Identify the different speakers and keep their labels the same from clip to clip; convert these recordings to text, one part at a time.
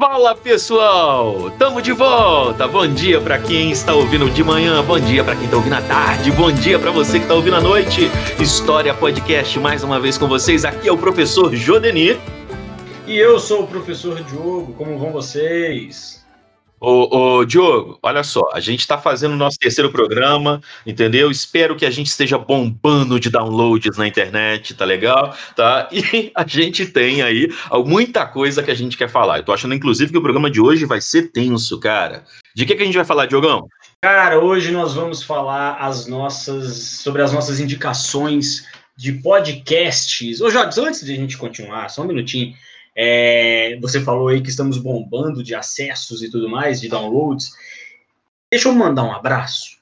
Speaker 1: Fala pessoal, tamo de volta. Bom dia para quem está ouvindo de manhã, bom dia para quem está ouvindo à tarde, bom dia para você que está ouvindo à noite. História Podcast mais uma vez com vocês. Aqui é o professor Jodenir.
Speaker 2: E eu sou o professor Diogo. Como vão vocês?
Speaker 1: Ô, ô, Diogo, olha só, a gente está fazendo o nosso terceiro programa, entendeu? Espero que a gente esteja bombando de downloads na internet, tá legal? Tá? E a gente tem aí muita coisa que a gente quer falar. Eu tô achando, inclusive, que o programa de hoje vai ser tenso, cara. De que, que a gente vai falar, Diogão?
Speaker 2: Cara, hoje nós vamos falar as nossas sobre as nossas indicações de podcasts. Ô, Jorge, antes de a gente continuar, só um minutinho. É, você falou aí que estamos bombando de acessos e tudo mais, de downloads. Deixa eu mandar um abraço,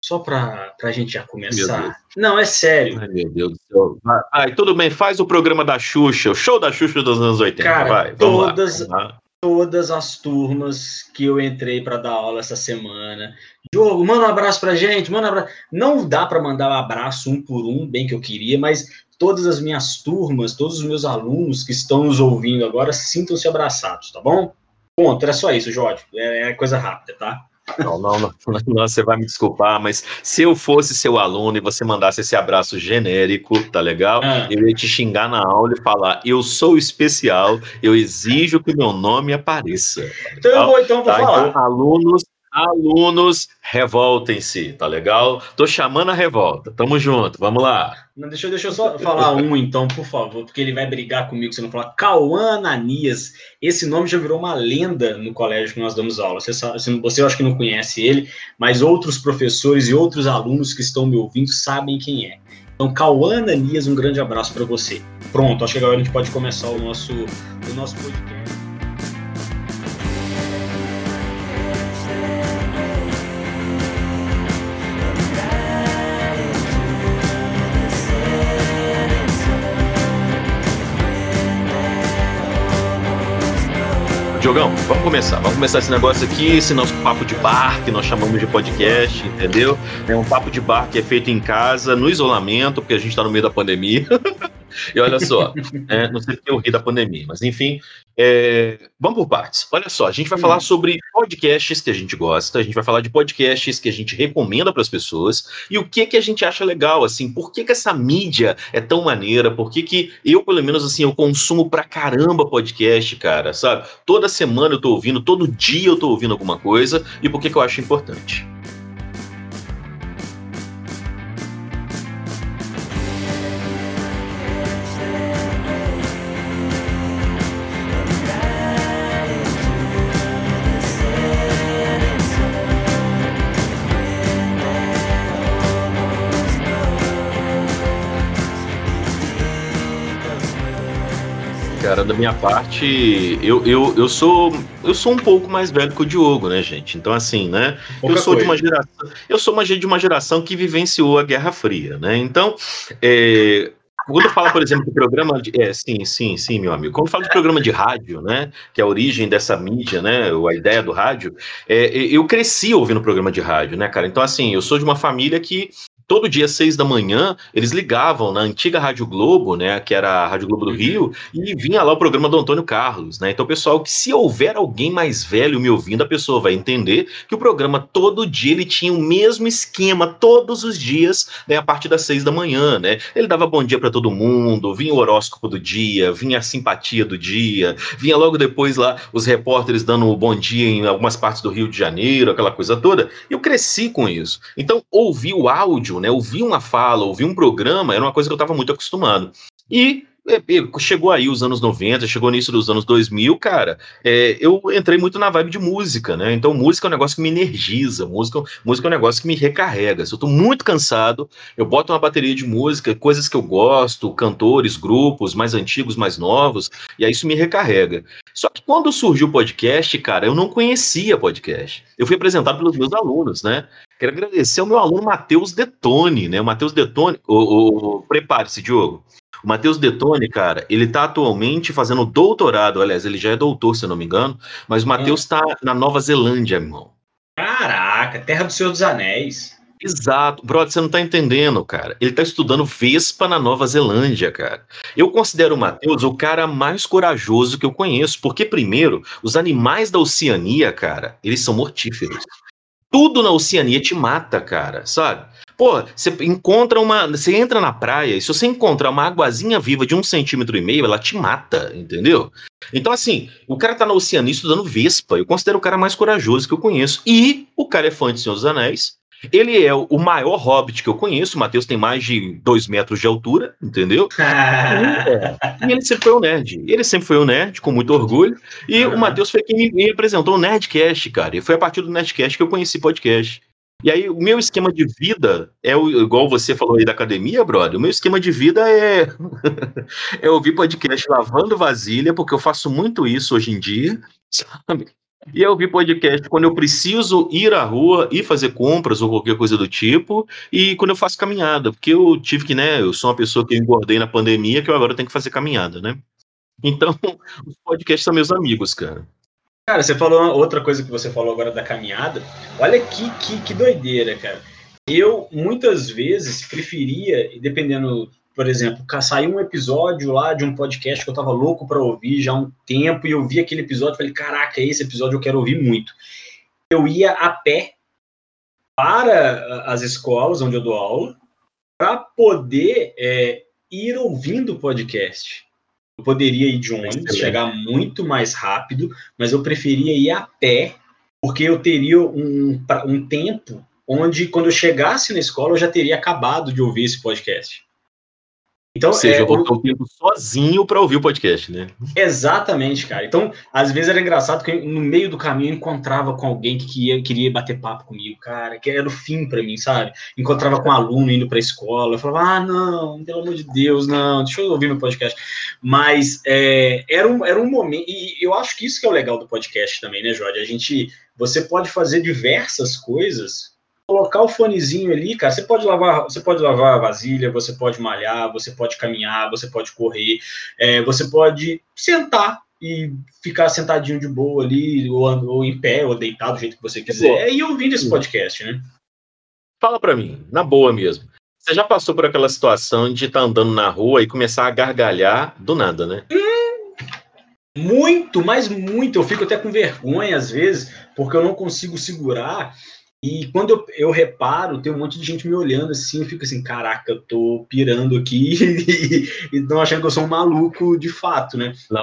Speaker 2: só para a gente já começar. Não, é sério.
Speaker 1: Ai, meu Deus do céu. Vai, tudo bem, faz o programa da Xuxa, o show da Xuxa dos anos 80.
Speaker 2: Cara,
Speaker 1: vai,
Speaker 2: todas, lá, todas as turmas que eu entrei para dar aula essa semana. Diogo, manda um abraço pra gente, manda um abraço. Não dá para mandar um abraço um por um, bem que eu queria, mas todas as minhas turmas, todos os meus alunos que estão nos ouvindo agora, sintam-se abraçados, tá bom? Ponto, era só isso, Jorge. É, é coisa rápida, tá?
Speaker 1: Não, não, não, não, você vai me desculpar, mas se eu fosse seu aluno e você mandasse esse abraço genérico, tá legal? Ah. Eu ia te xingar na aula e falar: eu sou especial, eu exijo que meu nome apareça. Tá
Speaker 2: então eu vou, então eu vou tá? falar.
Speaker 1: Então, alunos, Alunos, revoltem-se, tá legal? Tô chamando a revolta. Tamo junto, vamos lá.
Speaker 2: Não, deixa, deixa eu só falar um, então, por favor, porque ele vai brigar comigo se não falar. Cauã Ananias. Esse nome já virou uma lenda no colégio que nós damos aula. Você, sabe, você eu acho que não conhece ele, mas outros professores e outros alunos que estão me ouvindo sabem quem é. Então, Cauã Ananias, um grande abraço para você. Pronto, acho que agora a gente pode começar o nosso, o nosso podcast.
Speaker 1: Diogão, vamos começar. Vamos começar esse negócio aqui, esse nosso papo de bar, que nós chamamos de podcast, entendeu? É um papo de bar que é feito em casa, no isolamento, porque a gente está no meio da pandemia. E olha só, é, não sei porque eu ri da pandemia, mas enfim, é, vamos por partes. Olha só, a gente vai falar hum. sobre podcasts que a gente gosta, a gente vai falar de podcasts que a gente recomenda para as pessoas. E o que que a gente acha legal, assim, por que que essa mídia é tão maneira, por que que eu, pelo menos assim, eu consumo pra caramba podcast, cara, sabe? Toda semana eu tô ouvindo, todo dia eu tô ouvindo alguma coisa. E por que que eu acho importante. Da minha parte, eu, eu, eu sou eu sou um pouco mais velho que o Diogo, né, gente? Então, assim, né? Pouca eu sou coisa. de uma geração. Eu sou uma, de uma geração que vivenciou a Guerra Fria, né? Então, é, quando fala, por exemplo, do programa de. É, sim, sim, sim, meu amigo. Quando fala de programa de rádio, né? Que é a origem dessa mídia, né? A ideia do rádio, é, eu cresci ouvindo programa de rádio, né, cara? Então, assim, eu sou de uma família que todo dia, seis da manhã, eles ligavam na antiga Rádio Globo, né, que era a Rádio Globo do uhum. Rio, e vinha lá o programa do Antônio Carlos, né? Então, pessoal, que se houver alguém mais velho me ouvindo, a pessoa vai entender que o programa todo dia ele tinha o mesmo esquema todos os dias, né, a partir das seis da manhã, né? Ele dava bom dia para todo mundo, vinha o horóscopo do dia, vinha a simpatia do dia, vinha logo depois lá os repórteres dando o bom dia em algumas partes do Rio de Janeiro, aquela coisa toda. Eu cresci com isso. Então, ouvir o áudio né? Ouvir uma fala, ouvir um programa era uma coisa que eu estava muito acostumado. E é, chegou aí os anos 90, chegou nisso dos anos 2000, cara, é, eu entrei muito na vibe de música, né? Então, música é um negócio que me energiza, música, música é um negócio que me recarrega. Se eu tô muito cansado, eu boto uma bateria de música, coisas que eu gosto, cantores, grupos, mais antigos, mais novos, e aí isso me recarrega. Só que quando surgiu o podcast, cara, eu não conhecia podcast. Eu fui apresentado pelos meus alunos, né? Quero agradecer ao meu aluno Matheus Detone, né? O Matheus Detone, o, o prepare-se, Diogo. O Matheus Detone, cara, ele tá atualmente fazendo doutorado, aliás, ele já é doutor, se eu não me engano, mas o Matheus está na Nova Zelândia, irmão.
Speaker 2: Caraca, terra do Senhor dos Anéis.
Speaker 1: Exato. Brother, você não tá entendendo, cara. Ele tá estudando Vespa na Nova Zelândia, cara. Eu considero o Matheus o cara mais corajoso que eu conheço, porque, primeiro, os animais da Oceania, cara, eles são mortíferos. Tudo na Oceania te mata, cara, sabe? Pô, você encontra uma. Você entra na praia e se você encontrar uma aguazinha viva de um centímetro e meio, ela te mata, entendeu? Então, assim, o cara tá na Oceania estudando Vespa. Eu considero o cara mais corajoso que eu conheço. E o cara é fã de Senhor dos Anéis. Ele é o maior hobbit que eu conheço. O Matheus tem mais de dois metros de altura, entendeu? e ele sempre foi um nerd. Ele sempre foi um nerd, com muito orgulho. E uhum. o Matheus foi quem me apresentou o Nerdcast, cara. E foi a partir do Nerdcast que eu conheci podcast. E aí, o meu esquema de vida é o, igual você falou aí da academia, brother. O meu esquema de vida é, é ouvir podcast lavando vasilha, porque eu faço muito isso hoje em dia, sabe? E eu vi podcast quando eu preciso ir à rua e fazer compras ou qualquer coisa do tipo, e quando eu faço caminhada, porque eu tive que, né, eu sou uma pessoa que engordei na pandemia, que eu agora tenho que fazer caminhada, né? Então, os podcasts são meus amigos, cara.
Speaker 2: Cara, você falou outra coisa que você falou agora da caminhada. Olha que, que, que doideira, cara. Eu, muitas vezes, preferia, dependendo por exemplo, saiu um episódio lá de um podcast que eu tava louco para ouvir já há um tempo, e eu vi aquele episódio e falei, caraca, esse episódio eu quero ouvir muito. Eu ia a pé para as escolas onde eu dou aula, para poder é, ir ouvindo o podcast. Eu poderia ir de ônibus, chegar muito mais rápido, mas eu preferia ir a pé, porque eu teria um, um tempo onde, quando eu chegasse na escola, eu já teria acabado de ouvir esse podcast.
Speaker 1: Então, Ou seja, é, eu vou tempo sozinho para ouvir o podcast, né?
Speaker 2: Exatamente, cara. Então, às vezes era engraçado que no meio do caminho eu encontrava com alguém que queria, queria bater papo comigo, cara, que era o fim para mim, sabe? Encontrava com um aluno indo para a escola, eu falava, ah, não, pelo amor de Deus, não, deixa eu ouvir meu podcast. Mas é, era, um, era um momento, e eu acho que isso que é o legal do podcast também, né, Jorge? A gente, você pode fazer diversas coisas colocar o fonezinho ali, cara, você pode lavar, você pode lavar a vasilha, você pode malhar, você pode caminhar, você pode correr, é, você pode sentar e ficar sentadinho de boa ali, ou, ou em pé, ou deitado do jeito que você quiser, e ouvindo esse podcast, né?
Speaker 1: Fala para mim, na boa mesmo. Você já passou por aquela situação de estar tá andando na rua e começar a gargalhar do nada, né? Hum,
Speaker 2: muito, mas muito. Eu fico até com vergonha às vezes, porque eu não consigo segurar e quando eu, eu, reparo, tem um monte de gente me olhando assim, eu fico assim, caraca, eu tô pirando aqui e estão achando que eu sou um maluco de fato, né?
Speaker 1: Não.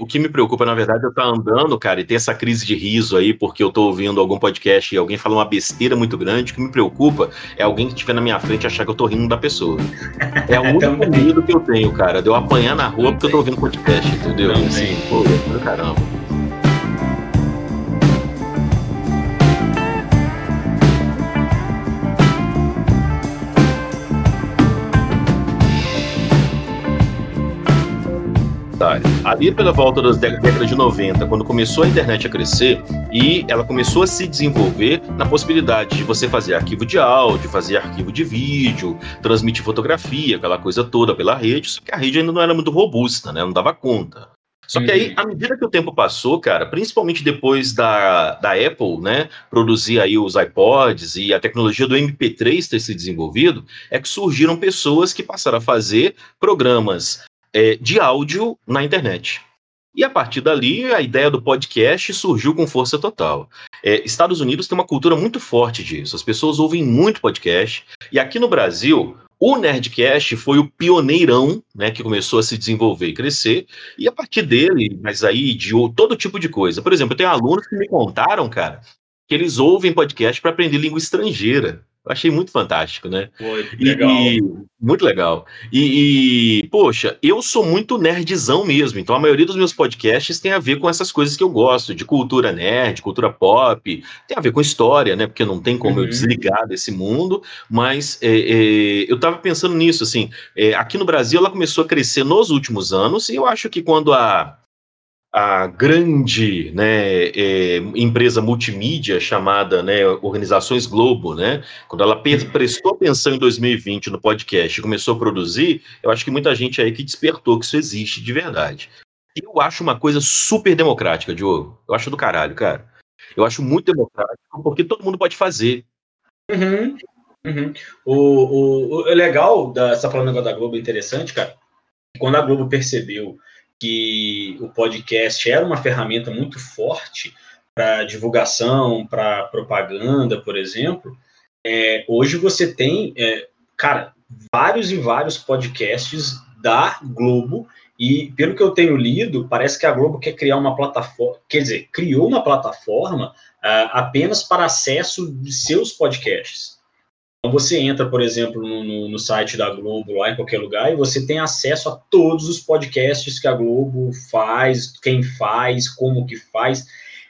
Speaker 1: o que me preocupa, na verdade, é eu estar tá andando, cara, e ter essa crise de riso aí, porque eu tô ouvindo algum podcast e alguém fala uma besteira muito grande. O que me preocupa é alguém que estiver na minha frente achar que eu tô rindo da pessoa. É o único medo que eu tenho, cara, de eu apanhar na rua porque eu tô ouvindo podcast, entendeu? Não, assim, pô, caramba. Ali pela volta das décadas de 90, quando começou a internet a crescer e ela começou a se desenvolver na possibilidade de você fazer arquivo de áudio, fazer arquivo de vídeo, transmitir fotografia, aquela coisa toda pela rede, só que a rede ainda não era muito robusta, né? Não dava conta. Só que aí, uhum. à medida que o tempo passou, cara, principalmente depois da, da Apple, né, produzir aí os iPods e a tecnologia do MP3 ter se desenvolvido, é que surgiram pessoas que passaram a fazer programas é, de áudio na internet. E a partir dali, a ideia do podcast surgiu com força total. É, Estados Unidos tem uma cultura muito forte disso. As pessoas ouvem muito podcast. E aqui no Brasil, o Nerdcast foi o pioneirão, né, que começou a se desenvolver e crescer. E a partir dele, mas aí de todo tipo de coisa. Por exemplo, eu tenho alunos que me contaram, cara, que eles ouvem podcast para aprender língua estrangeira. Eu achei muito fantástico, né?
Speaker 2: Foi, legal.
Speaker 1: E, muito legal. E, e, poxa, eu sou muito nerdzão mesmo, então a maioria dos meus podcasts tem a ver com essas coisas que eu gosto, de cultura nerd, cultura pop, tem a ver com história, né? Porque não tem como uhum. eu desligar desse mundo, mas é, é, eu tava pensando nisso, assim, é, aqui no Brasil ela começou a crescer nos últimos anos, e eu acho que quando a a grande né, é, empresa multimídia chamada né, Organizações Globo, né, quando ela uhum. prestou atenção em 2020 no podcast e começou a produzir, eu acho que muita gente aí que despertou que isso existe de verdade. Eu acho uma coisa super democrática, Diogo. Eu acho do caralho, cara. Eu acho muito democrático porque todo mundo pode fazer. Uhum.
Speaker 2: Uhum. O, o, o, legal dessa falando da Globo é interessante, cara. Quando a Globo percebeu que o podcast era uma ferramenta muito forte para divulgação, para propaganda, por exemplo, é, hoje você tem, é, cara, vários e vários podcasts da Globo e pelo que eu tenho lido, parece que a Globo quer criar uma plataforma, quer dizer, criou uma plataforma uh, apenas para acesso de seus podcasts. Então você entra, por exemplo, no, no, site da Globo, lá em qualquer lugar, e você tem acesso a todos os podcasts que a Globo faz, quem faz, como que faz.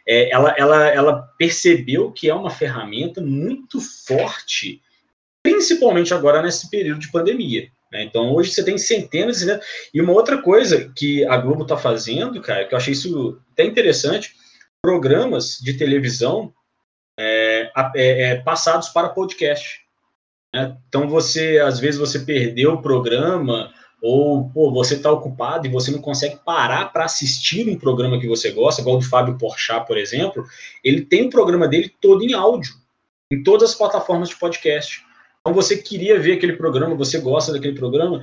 Speaker 2: É, ela, ela, ela percebeu que é uma ferramenta muito forte, principalmente agora nesse período de pandemia. Né? Então hoje você tem centenas, né? E uma outra coisa que a Globo está fazendo, cara, que eu achei isso até interessante, programas de televisão é, é, é passados para podcast. Né? Então você, às vezes, você perdeu o programa ou pô, você está ocupado e você não consegue parar para assistir um programa que você gosta, igual o do Fábio Porchat, por exemplo, ele tem o programa dele todo em áudio, em todas as plataformas de podcast. Então você queria ver aquele programa, você gosta daquele programa,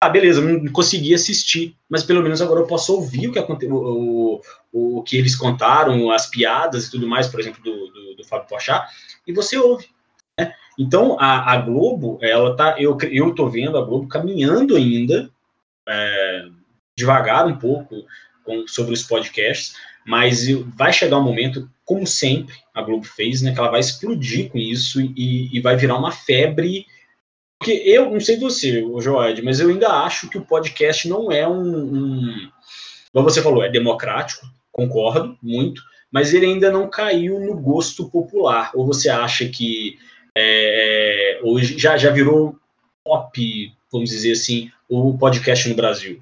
Speaker 2: ah, beleza, não consegui assistir, mas pelo menos agora eu posso ouvir o que, o, o que eles contaram, as piadas e tudo mais, por exemplo, do, do, do Fábio Porchat, e você ouve. Então, a, a, Globo, ela tá, eu, eu tô vendo a Globo caminhando ainda, é, devagar um pouco com, sobre os podcasts, mas vai chegar um momento, como sempre a Globo fez, né, que ela vai explodir com isso e, e vai virar uma febre. Porque eu não sei você, o Joed, mas eu ainda acho que o podcast não é um, um. Como você falou, é democrático, concordo muito, mas ele ainda não caiu no gosto popular. Ou você acha que é, hoje já, já virou pop, vamos dizer assim, o podcast no Brasil?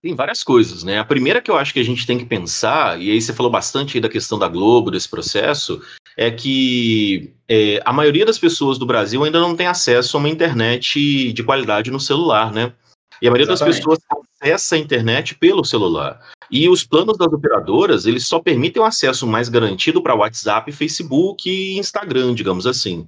Speaker 1: Tem várias coisas, né? A primeira que eu acho que a gente tem que pensar, e aí você falou bastante aí da questão da Globo, desse processo, é que é, a maioria das pessoas do Brasil ainda não tem acesso a uma internet de qualidade no celular, né? E a maioria Exatamente. das pessoas acessa a internet pelo celular. E os planos das operadoras, eles só permitem um acesso mais garantido para WhatsApp, Facebook e Instagram, digamos assim.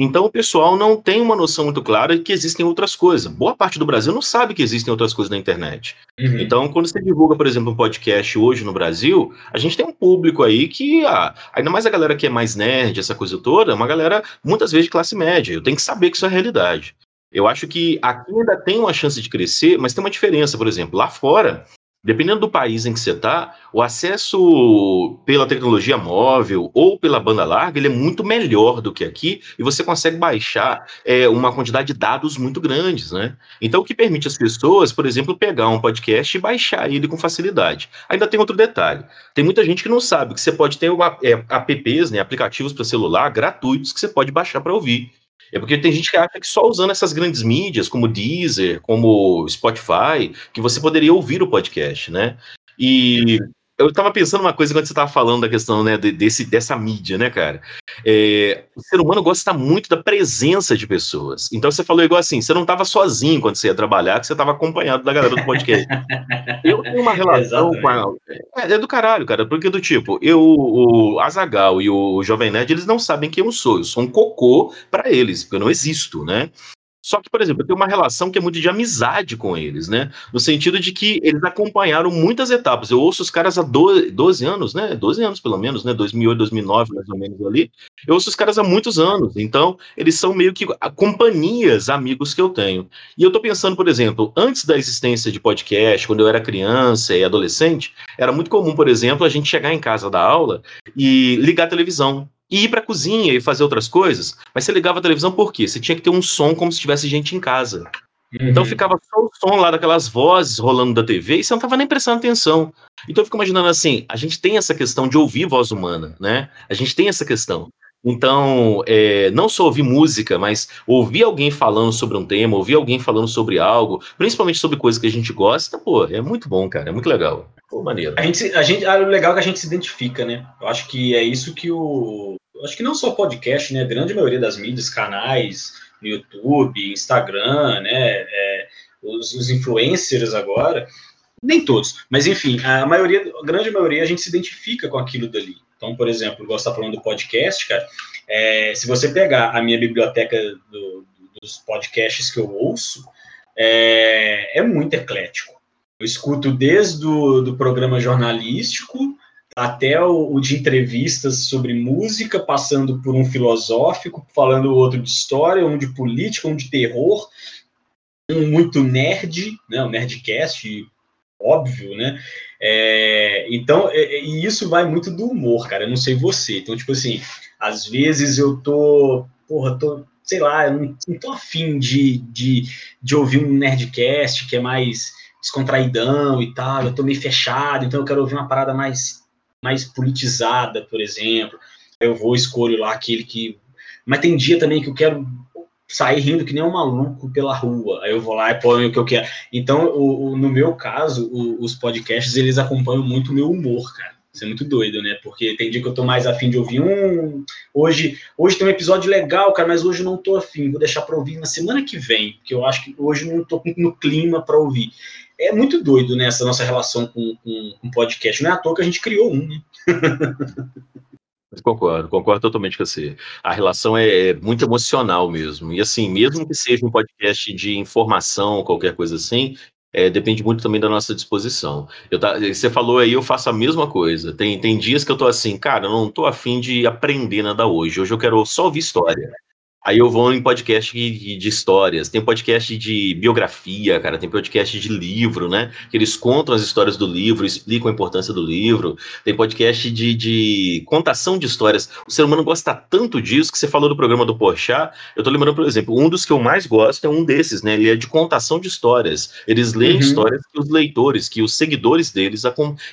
Speaker 1: Então o pessoal não tem uma noção muito clara de que existem outras coisas. Boa parte do Brasil não sabe que existem outras coisas na internet. Uhum. Então, quando você divulga, por exemplo, um podcast hoje no Brasil, a gente tem um público aí que, ah, ainda mais a galera que é mais nerd, essa coisa toda, é uma galera muitas vezes de classe média. Eu tenho que saber que isso é realidade. Eu acho que aqui ainda tem uma chance de crescer, mas tem uma diferença, por exemplo, lá fora, dependendo do país em que você está, o acesso pela tecnologia móvel ou pela banda larga, ele é muito melhor do que aqui e você consegue baixar é, uma quantidade de dados muito grandes, né? Então, o que permite às pessoas, por exemplo, pegar um podcast e baixar ele com facilidade. Ainda tem outro detalhe. Tem muita gente que não sabe que você pode ter uma, é, apps, né, aplicativos para celular gratuitos que você pode baixar para ouvir. É porque tem gente que acha que só usando essas grandes mídias, como Deezer, como Spotify, que você poderia ouvir o podcast, né? E eu estava pensando uma coisa quando você estava falando da questão né, desse, dessa mídia, né, cara? É, o ser humano gosta muito da presença de pessoas. Então você falou igual assim: você não estava sozinho quando você ia trabalhar, que você estava acompanhado da galera do podcast. eu tenho uma relação com a. É, é, do caralho, cara, porque do tipo, eu, o Azagal e o Jovem Nerd, eles não sabem quem eu sou. Eu sou um cocô para eles, porque eu não existo, né? Só que, por exemplo, eu tenho uma relação que é muito de amizade com eles, né? No sentido de que eles acompanharam muitas etapas. Eu ouço os caras há 12, 12 anos, né? 12 anos pelo menos, né? 2008, 2009, mais ou menos ali. Eu ouço os caras há muitos anos. Então, eles são meio que companhias, amigos que eu tenho. E eu tô pensando, por exemplo, antes da existência de podcast, quando eu era criança e adolescente, era muito comum, por exemplo, a gente chegar em casa da aula e ligar a televisão e ir para a cozinha e fazer outras coisas, mas você ligava a televisão por quê? Você tinha que ter um som como se tivesse gente em casa. Uhum. Então ficava só o som lá daquelas vozes rolando da TV e você não estava nem prestando atenção. Então eu fico imaginando assim, a gente tem essa questão de ouvir voz humana, né? A gente tem essa questão. Então, é, não só ouvir música, mas ouvir alguém falando sobre um tema, ouvir alguém falando sobre algo, principalmente sobre coisas que a gente gosta, pô, é muito bom, cara, é muito legal. Pô, maneiro.
Speaker 2: A gente, a gente, ah, o legal é que a gente se identifica, né? Eu acho que é isso que o. Acho que não só podcast, né? A grande maioria das mídias, canais, no YouTube, Instagram, né? É, os, os influencers agora, nem todos, mas enfim, a maioria, a grande maioria, a gente se identifica com aquilo dali. Então, por exemplo, igual você está falando do podcast, cara, é, se você pegar a minha biblioteca do, dos podcasts que eu ouço, é, é muito eclético. Eu escuto desde o do programa jornalístico até o, o, de entrevistas sobre música, passando por um filosófico, falando outro de história, um de política, um de terror, um muito nerd, né, um nerdcast, óbvio, né? É, então, é, e isso vai muito do humor, cara. Eu não sei você. Então, tipo assim, às vezes eu tô, porra, tô, sei lá, eu não, não tô afim de, de, de ouvir um nerdcast que é mais descontraidão e tal. Eu tô meio fechado, então eu quero ouvir uma parada mais mais politizada, por exemplo. Eu vou escolho lá aquele que. Mas tem dia também que eu quero sair rindo que nem um maluco pela rua. Aí eu vou lá e ponho o que eu quero. Então, o, o, no meu caso, o, os podcasts eles acompanham muito o meu humor, cara. Isso é muito doido, né? Porque tem dia que eu tô mais afim de ouvir um. Hoje, hoje tem um episódio legal, cara, mas hoje eu não tô afim. Vou deixar para ouvir na semana que vem, porque eu acho que hoje não tô no clima para ouvir é muito doido né, essa nossa relação com, com, com podcast. Não é à toa que a gente criou um, né?
Speaker 1: Concordo, concordo totalmente com você. A relação é, é muito emocional mesmo. E assim, mesmo que seja um podcast de informação, qualquer coisa assim, é, depende muito também da nossa disposição. Eu tá, você falou aí, eu faço a mesma coisa. Tem, tem dias que eu tô assim, cara, eu não tô afim de aprender nada hoje. Hoje eu quero só ouvir história. Aí eu vou em podcast de, de, histórias, tem podcast de biografia, cara, tem podcast de livro, né? Que eles contam as histórias do livro, explicam a importância do livro. Tem podcast de, de contação de histórias. O ser humano gosta tanto disso que você falou do programa do Porchat. Eu tô lembrando, por exemplo, um dos que eu mais gosto é um desses, né? Ele é de contação de histórias. Eles leem uhum. histórias que os leitores, que os seguidores deles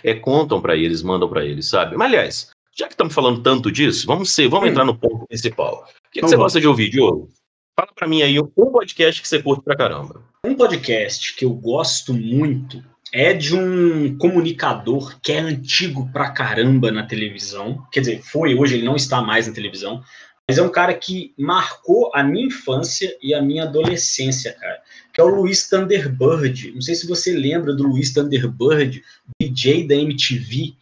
Speaker 1: é, contam para eles, mandam para eles, sabe? Mas, aliás, já que estamos falando tanto disso, vamos ser, vamos hum. entrar no ponto principal. O que, que você gosta de ouvir, Diogo? Fala para mim aí um podcast que você curte pra caramba.
Speaker 2: Um podcast que eu gosto muito é de um comunicador que é antigo pra caramba na televisão. Quer dizer, foi, hoje ele não está mais na televisão. Mas é um cara que marcou a minha infância e a minha adolescência, cara. Que é o Luiz Thunderbird. Não sei se você lembra do Luiz Thunderbird, DJ da MTV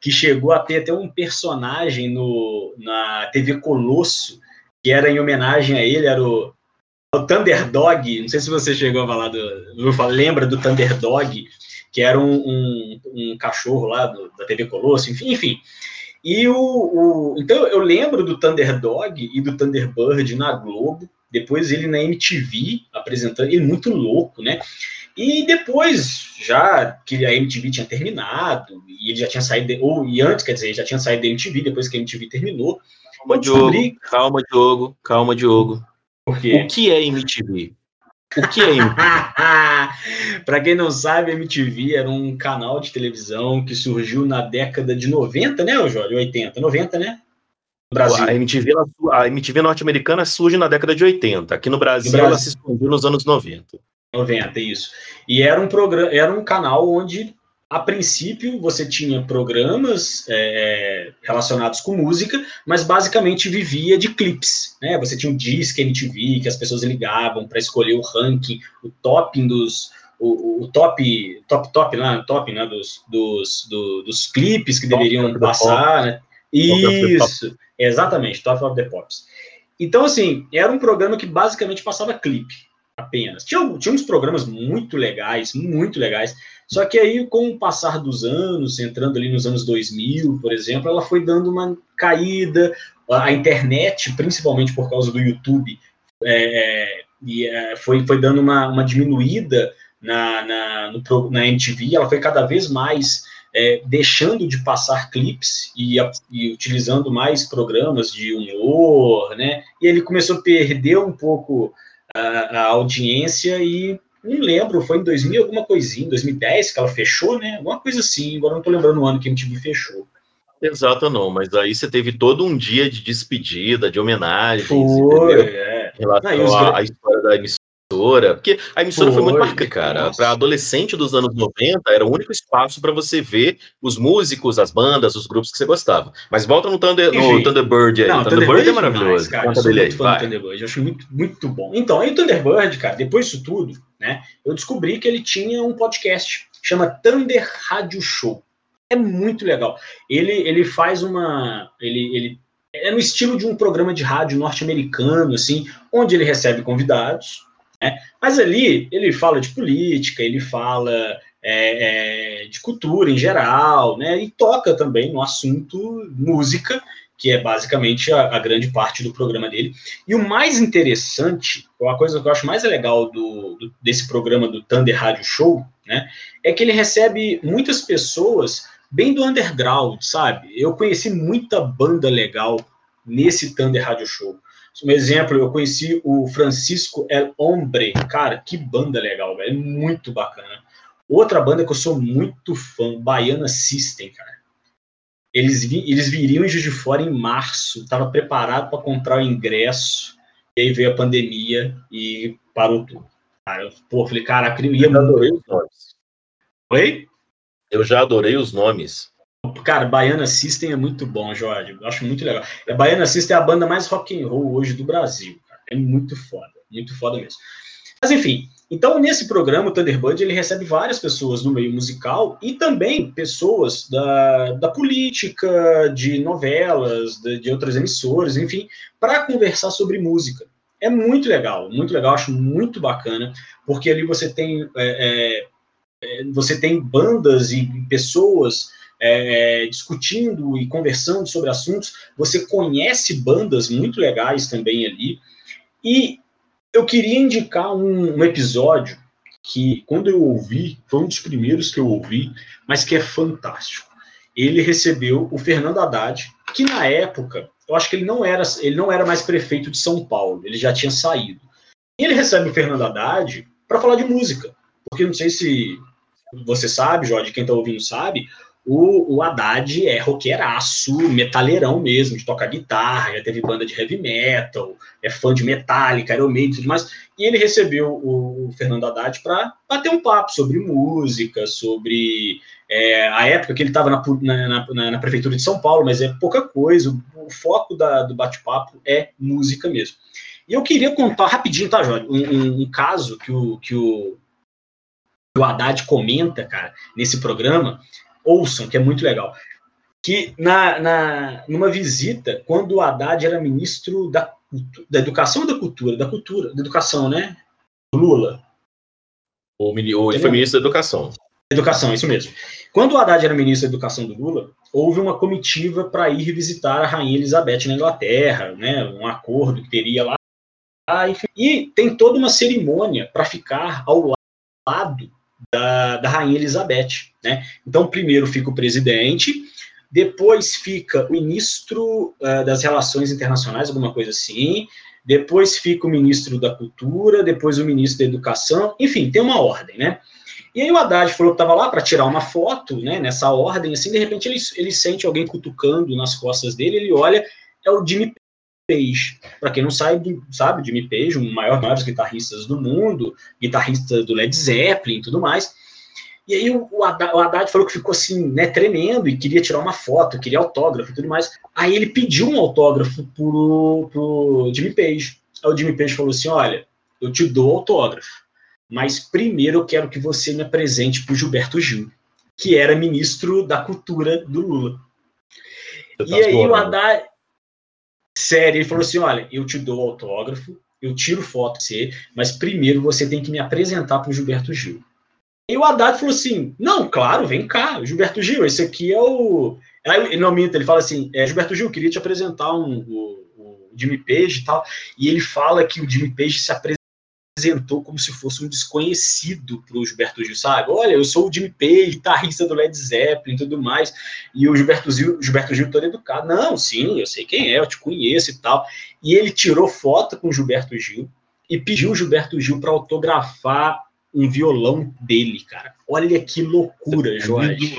Speaker 2: que chegou a ter até um personagem no, na TV Colosso, que era em homenagem a ele, era o, o Thunderdog, não sei se você chegou a falar do, lembra do Thunderdog, que era um, um, um cachorro lá do, da TV Colosso, enfim, enfim. E o, o, então eu lembro do Thunderdog e do Thunderbird na Globo, depois ele na MTV apresentando, ele muito louco, né? E depois, já que a MTV tinha terminado, e ele já tinha saído, ou e antes, quer dizer, já tinha saído da MTV, depois que a MTV terminou.
Speaker 1: Calma, Diogo, calma, Diogo, calma, Diogo. Por quê? O que é MTV? O que é MTV?
Speaker 2: Para quem não sabe, MTV era um canal de televisão que surgiu na década de 90, né, Jorge? 80, 90, né?
Speaker 1: Brasil. A MTV, a MTV norte-americana surge na década de 80. Aqui no Brasil, no Brasil. ela se expandiu nos anos 90.
Speaker 2: 90, isso. E era um programa, era um canal onde, a princípio, você tinha programas é, relacionados com música, mas basicamente vivia de clipes. Né? Você tinha um disco MTV que as pessoas ligavam para escolher o ranking, o topping dos. O, o top, top, top, lá, top, né, dos, dos, do, dos clipes que top deveriam passar, né? Isso, exatamente, Top of the Pops. Então, assim, era um programa que basicamente passava clipe apenas. Tinha, tinha uns programas muito legais, muito legais, só que aí, com o passar dos anos, entrando ali nos anos 2000, por exemplo, ela foi dando uma caída, a internet, principalmente por causa do YouTube, é, é, foi, foi dando uma, uma diminuída na, na, no, na MTV, ela foi cada vez mais é, deixando de passar clipes e, e, utilizando mais programas de humor, né? E ele começou a perder um pouco a, a audiência e não lembro, foi em 2000 alguma coisinha, 2010 que ela fechou, né? Alguma coisa assim, agora não tô lembrando o ano que a MTV fechou.
Speaker 1: Exato, não, mas aí você teve todo um dia de despedida, de homenagem.
Speaker 2: Foi, é.
Speaker 1: Em relação à história da emissora porque a emissora foi, foi muito marcante, cara. Para adolescente dos anos 90, era o único espaço para você ver os músicos, as bandas, os grupos que você gostava. Mas volta no, Thunder, no Thunderbird aí. Não, Thunderbird, Thunderbird é maravilhoso.
Speaker 2: cara, Conta dele aí, vai. Thunderbird, eu acho muito, muito bom. Então, aí o Thunderbird, cara, depois disso tudo, né, eu descobri que ele tinha um podcast, chama Thunder Radio Show. É muito legal. Ele, ele faz uma. Ele, ele é no estilo de um programa de rádio norte-americano, assim, onde ele recebe convidados, né? Mas ali ele fala de política, ele fala é, é, de cultura em geral, né? E toca também no assunto música, que é basicamente a, a, grande parte do programa dele. E o mais interessante, uma coisa que eu acho mais legal do, do, desse programa do Thunder Radio Show, né? É que ele recebe muitas pessoas bem do underground, sabe? Eu conheci muita banda legal nesse Thunder Radio Show. Um exemplo, eu conheci o Francisco El Hombre. Cara, que banda legal, velho. É muito bacana. Outra banda que eu sou muito fã, Baiana System, cara. Eles, vi, eles viriam em Juiz de Fora em março. Tava preparado para comprar o ingresso. E aí veio a pandemia e parou tudo. Cara, eu, pô, falei, cara, eu ia. Eu adorei os nomes. Oi?
Speaker 1: Eu já adorei os nomes.
Speaker 2: Cara, Baiana System é muito bom, Jorge. Eu acho muito legal. A Baiana System é a banda mais rock and roll hoje do Brasil. Cara. É muito foda, muito foda mesmo. Mas enfim, então nesse programa o Thunderbird ele recebe várias pessoas no meio musical e também pessoas da, da política, de novelas, de, de outras emissoras, enfim, para conversar sobre música. É muito legal, muito legal, acho muito bacana, porque ali você tem é, é, é você tem bandas e pessoas é, discutindo e conversando sobre assuntos. Você conhece bandas muito legais também ali. E eu queria indicar um, um episódio que, quando eu ouvi, foi um dos primeiros que eu ouvi, mas que é fantástico. Ele recebeu o Fernando Haddad, que na época, eu acho que ele não era, ele não era mais prefeito de São Paulo, ele já tinha saído. E ele recebe o Fernando Haddad para falar de música, porque não sei se você sabe, Jorge, quem está ouvindo sabe, o, o Haddad é roqueiraço, metaleirão mesmo, de tocar guitarra, já teve banda de heavy metal, é fã de Metallica, Iron Maiden e tudo mais. E ele recebeu o, o Fernando Haddad para bater um papo sobre música, sobre é, a época que ele estava na, na, na, na, prefeitura de São Paulo, mas é pouca coisa, o, o foco da, do bate-papo é música mesmo. E eu queria contar rapidinho, tá, Jorge, um, um, um caso que o, que o, que o Haddad comenta, cara, nesse programa, ouçam, que é muito legal. Que na, na, numa visita, quando o Haddad era ministro da, da Educação ou da Cultura? Da Cultura, da Educação, né? Lula.
Speaker 1: Ou, ele foi ministro da Educação.
Speaker 2: Educação, isso mesmo. Quando o Haddad era ministro da Educação do Lula, houve uma comitiva para ir visitar a Rainha Elizabeth na Inglaterra, né? Um acordo que teria lá. Enfim, e tem toda uma cerimônia para ficar ao lado da, da Rainha Elizabeth. Né? Então, primeiro fica o presidente, depois fica o ministro uh, das Relações Internacionais, alguma coisa assim, depois fica o ministro da Cultura, depois o ministro da Educação, enfim, tem uma ordem, né? E aí o Haddad falou que estava lá para tirar uma foto, né, nessa ordem, assim, de repente ele, ele sente alguém cutucando nas costas dele, ele olha, é o Jimmy Page. Para quem não sabe, sabe, Jimmy Page, um maior maiores guitarristas do mundo, guitarrista do Led Zeppelin e tudo mais. E aí o, o, Haddad, falou que ficou assim, né, tremendo e queria tirar uma foto, queria autógrafo e tudo mais. Aí ele pediu um autógrafo pro, pro Jimmy Page. Aí o Jimmy Page falou assim: olha, eu te dou autógrafo, mas primeiro eu quero que você me apresente pro Gilberto Gil, que era ministro da cultura do Lula. Você e tá aí o Haddad sério, ele falou assim: olha, eu te dou autógrafo, eu tiro foto de você, mas primeiro você tem que me apresentar para o Gilberto Gil. E o Haddad falou assim: não, claro, vem cá, Gilberto Gil, esse aqui é o. Aí ele não minta, ele fala assim: é, Gilberto Gil, queria te apresentar um, o, o Jimmy Page e tal. E ele fala que o Jimmy Page se apresenta apresentou como se fosse um desconhecido para o Gilberto Gil, sabe? Olha, eu sou o Jimmy Page, guitarrista do Led Zeppelin e tudo mais. E o Gilberto Gil, Gilberto Gil todo educado. Não, sim, eu sei quem é, eu te conheço e tal. E ele tirou foto com o Gilberto Gil e pediu o Gilberto Gil para autografar um violão dele, cara. Olha que loucura, tá Jorge.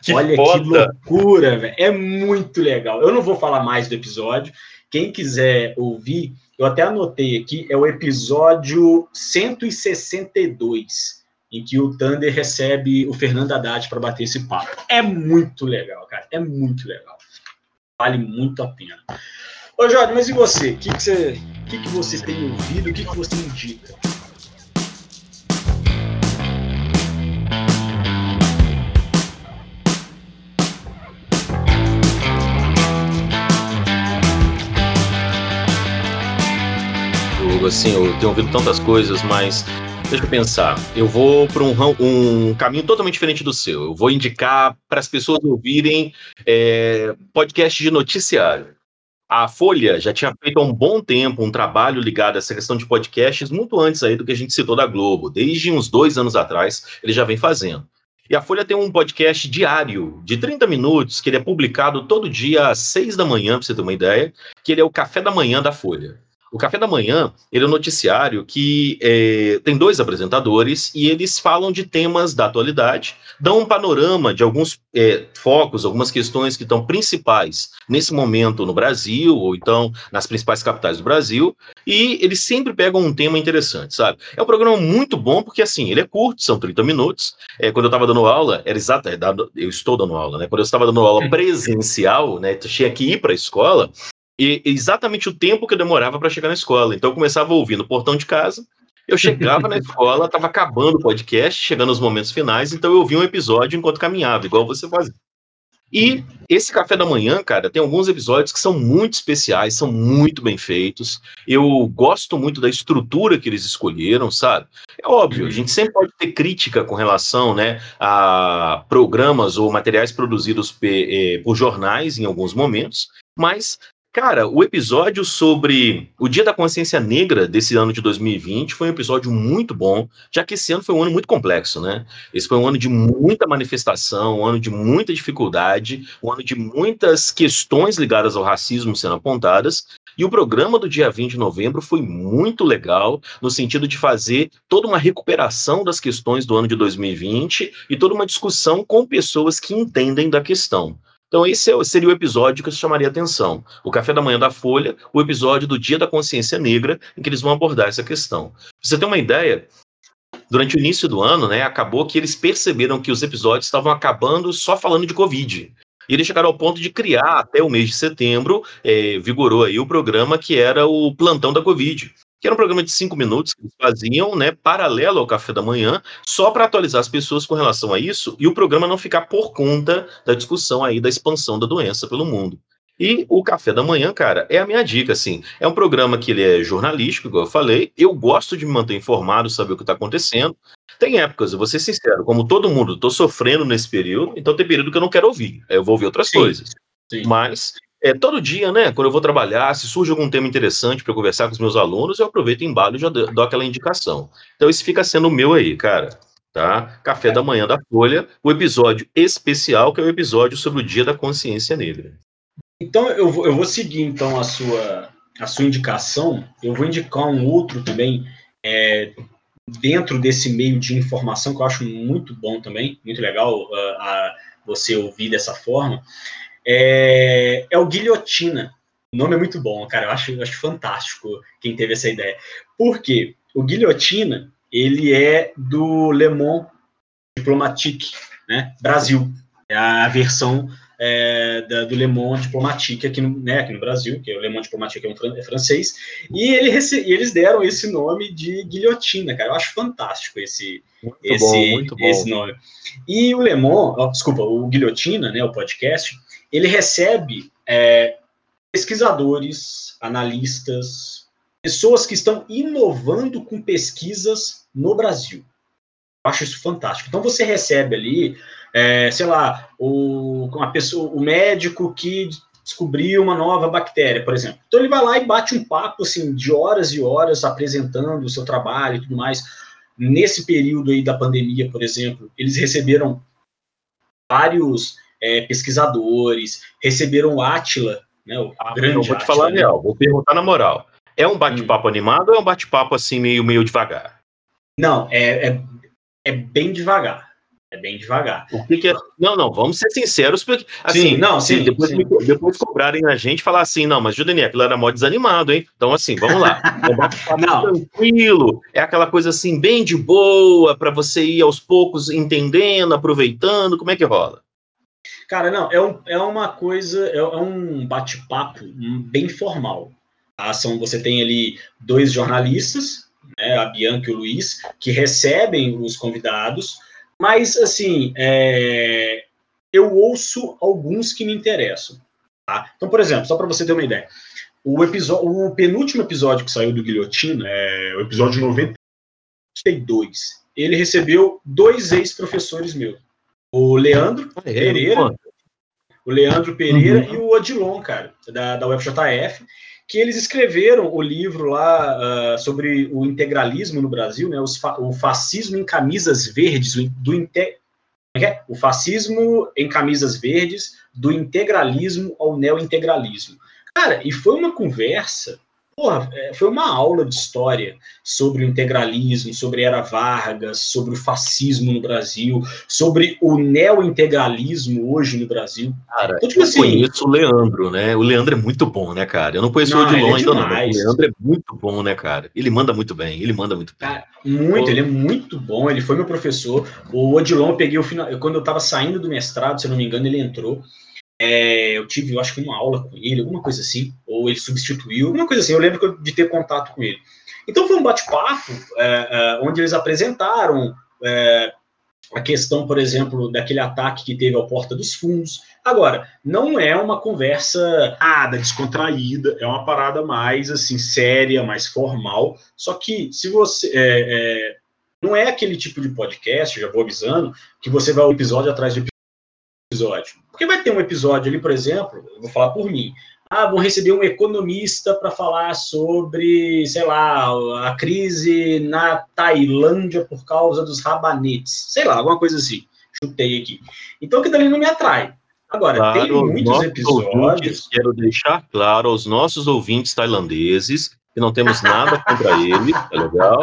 Speaker 2: Que Olha foda. que loucura, velho. É muito legal. Eu não vou falar mais do episódio. Quem quiser ouvir, eu até anotei aqui, é o episódio 162, em que o Thunder recebe o Fernando Haddad para bater esse papo. É muito legal, cara. É muito legal. Vale muito a pena. Ô, Jorge, mas e você? O que, que, você, que, que você tem ouvido? O que, que você indica?
Speaker 1: Assim, eu tenho ouvido tantas coisas, mas deixa eu pensar. Eu vou para um, um, caminho totalmente diferente do seu. Eu vou indicar para as pessoas ouvirem é, podcast de noticiário. A Folha já tinha feito há um bom tempo um trabalho ligado a essa questão de podcasts muito antes aí do que a gente citou da Globo. Desde uns dois anos atrás, ele já vem fazendo. E a Folha tem um podcast diário de 30 minutos, que ele é publicado todo dia às 6 da manhã, para você ter uma ideia, que ele é o café da manhã da Folha. O Café da Manhã ele é um noticiário que é, tem dois apresentadores e eles falam de temas da atualidade, dão um panorama de alguns é, focos, algumas questões que estão principais nesse momento no Brasil, ou então nas principais capitais do Brasil, e eles sempre pegam um tema interessante, sabe? É um programa muito bom porque, assim, ele é curto, são 30 minutos. É, quando eu estava dando aula, era exato, eu estou dando aula, né? Quando eu estava dando aula presencial, né? Tinha que ir para a escola, e exatamente o tempo que eu demorava para chegar na escola. Então eu começava ouvindo o portão de casa, eu chegava na escola, estava acabando o podcast, chegando nos momentos finais, então eu ouvia um episódio enquanto caminhava, igual você fazia. E esse café da manhã, cara, tem alguns episódios que são muito especiais, são muito bem feitos. Eu gosto muito da estrutura que eles escolheram, sabe? É óbvio, a gente sempre pode ter crítica com relação, né, a programas ou materiais produzidos eh, por jornais em alguns momentos, mas Cara, o episódio sobre o Dia da Consciência Negra desse ano de 2020 foi um episódio muito bom, já que esse ano foi um ano muito complexo, né? Esse foi um ano de muita manifestação, um ano de muita dificuldade, um ano de muitas questões ligadas ao racismo sendo apontadas. E o programa do dia 20 de novembro foi muito legal, no sentido de fazer toda uma recuperação das questões do ano de 2020 e toda uma discussão com pessoas que entendem da questão. Então, esse é seria o episódio que eu chamaria atenção. O Café da Manhã da Folha, o episódio do Dia da Consciência Negra, em que eles vão abordar essa questão. Você ter uma ideia, durante o início do ano, né, acabou que eles perceberam que os episódios estavam acabando só falando de Covid. E eles chegaram ao ponto de criar, até o mês de setembro, é, vigorou aí o programa que era o Plantão da Covid que era um programa de cinco minutos que eles faziam, né, paralelo ao café da manhã, só para atualizar as pessoas com relação a isso e o programa não ficar por conta da discussão aí da expansão da doença pelo mundo. E o café da manhã, cara, é a minha dica, assim. É um programa que ele é jornalístico, igual eu falei. Eu gosto de me manter informado, saber o que está acontecendo. Tem épocas, eu vou ser sincero, como todo mundo, estou sofrendo nesse período, então tem período que eu não quero ouvir. Eu vou ouvir outras sim, coisas. Sim. Mas é, todo dia, né, quando eu vou trabalhar, se surge algum tema interessante para conversar com os meus alunos, eu aproveito, embalo e já dou aquela indicação. Então, esse fica sendo o meu aí, cara. Tá? Café da manhã da Folha, o episódio especial, que é o episódio sobre o Dia da Consciência Negra.
Speaker 2: Então, eu vou, eu vou seguir, então, a sua, a sua indicação. Eu vou indicar um outro também, é, dentro desse meio de informação, que eu acho muito bom também, muito legal uh, a, você ouvir dessa forma, é, é o Guilhotina. O nome é muito bom, cara. Eu acho, eu acho fantástico quem teve essa ideia. Por quê? O Guilhotina, ele é do Le Monde Diplomatique, né? Brasil. É a versão é, da, do Le Monde Diplomatique aqui no, né, aqui no Brasil, que é o Le Monde Diplomatique é, um, é francês, e, ele e eles deram esse nome de guilhotina, cara. Eu acho fantástico esse, esse, bom, esse nome. E o Le Monde, oh, desculpa, o Guilhotina, né, o podcast, ele recebe é, pesquisadores, analistas, pessoas que estão inovando com pesquisas no Brasil. Eu acho isso fantástico. Então você recebe ali, é, sei lá, o, uma pessoa, o médico que descobriu uma nova bactéria, por exemplo. Então ele vai lá e bate um papo assim de horas e horas apresentando o seu trabalho e tudo mais. Nesse período aí da pandemia, por exemplo, eles receberam vários é, pesquisadores, receberam o Atila, né, o
Speaker 1: ah, grande eu vou te falar né? real, vou perguntar na moral. É um bate-papo hum. animado ou é um bate-papo assim meio, meio devagar?
Speaker 2: Não, é, é, é bem devagar. É bem devagar.
Speaker 1: O que, que é? Não, não, vamos ser sinceros, porque assim, sim, não, sim, depois, sim. depois cobrarem a gente falar assim, não, mas Judeni, aquilo era mó desanimado, hein? Então, assim, vamos lá. É não. tranquilo, é aquela coisa assim, bem de boa, para você ir aos poucos entendendo, aproveitando, como é que rola?
Speaker 2: Cara, não, é, um, é uma coisa, é, é um bate-papo bem formal. Tá? São, você tem ali dois jornalistas, né, a Bianca e o Luiz, que recebem os convidados, mas, assim, é, eu ouço alguns que me interessam. Tá? Então, por exemplo, só para você ter uma ideia, o, episódio, o penúltimo episódio que saiu do Guilhotina, é, o episódio 92, ele recebeu dois ex-professores meus. O Leandro ah, é, Pereira, o Leandro Pereira uhum. e o Odilon, cara, da, da UFJF, que eles escreveram o livro lá uh, sobre o integralismo no Brasil, né, fa o fascismo em camisas verdes, do inte é? o fascismo em camisas verdes, do integralismo ao neointegralismo. Cara, e foi uma conversa Porra, é, foi uma aula de história sobre o integralismo, sobre Era Vargas, sobre o fascismo no Brasil, sobre o neo-integralismo hoje no Brasil.
Speaker 1: Cara, então, tipo eu assim, conheço o Leandro, né? O Leandro é muito bom, né, cara? Eu não conheço não, o Odilon é ainda não. O Leandro é muito bom, né, cara? Ele manda muito bem, ele manda muito bem. Cara,
Speaker 2: muito, Pô. ele é muito bom, ele foi meu professor. O Odilon, eu peguei o final, quando eu tava saindo do mestrado, se eu não me engano, ele entrou. É, eu tive, eu acho que uma aula com ele, alguma coisa assim, ou ele substituiu, alguma coisa assim. Eu lembro de ter contato com ele. Então foi um bate-papo é, é, onde eles apresentaram é, a questão, por exemplo, daquele ataque que teve ao Porta dos Fundos. Agora, não é uma conversa nada descontraída, é uma parada mais assim séria, mais formal. Só que se você é, é, não é aquele tipo de podcast, já vou avisando, que você vai um episódio atrás de episódio. Porque vai ter um episódio ali, por exemplo, eu vou falar por mim. Ah, vão receber um economista para falar sobre, sei lá, a crise na Tailândia por causa dos rabanetes. Sei lá, alguma coisa assim. Chutei aqui. Então, que dali não me atrai. Agora, claro, tem muitos episódios.
Speaker 1: Quero deixar claro aos nossos ouvintes tailandeses que não temos nada contra ele, é legal,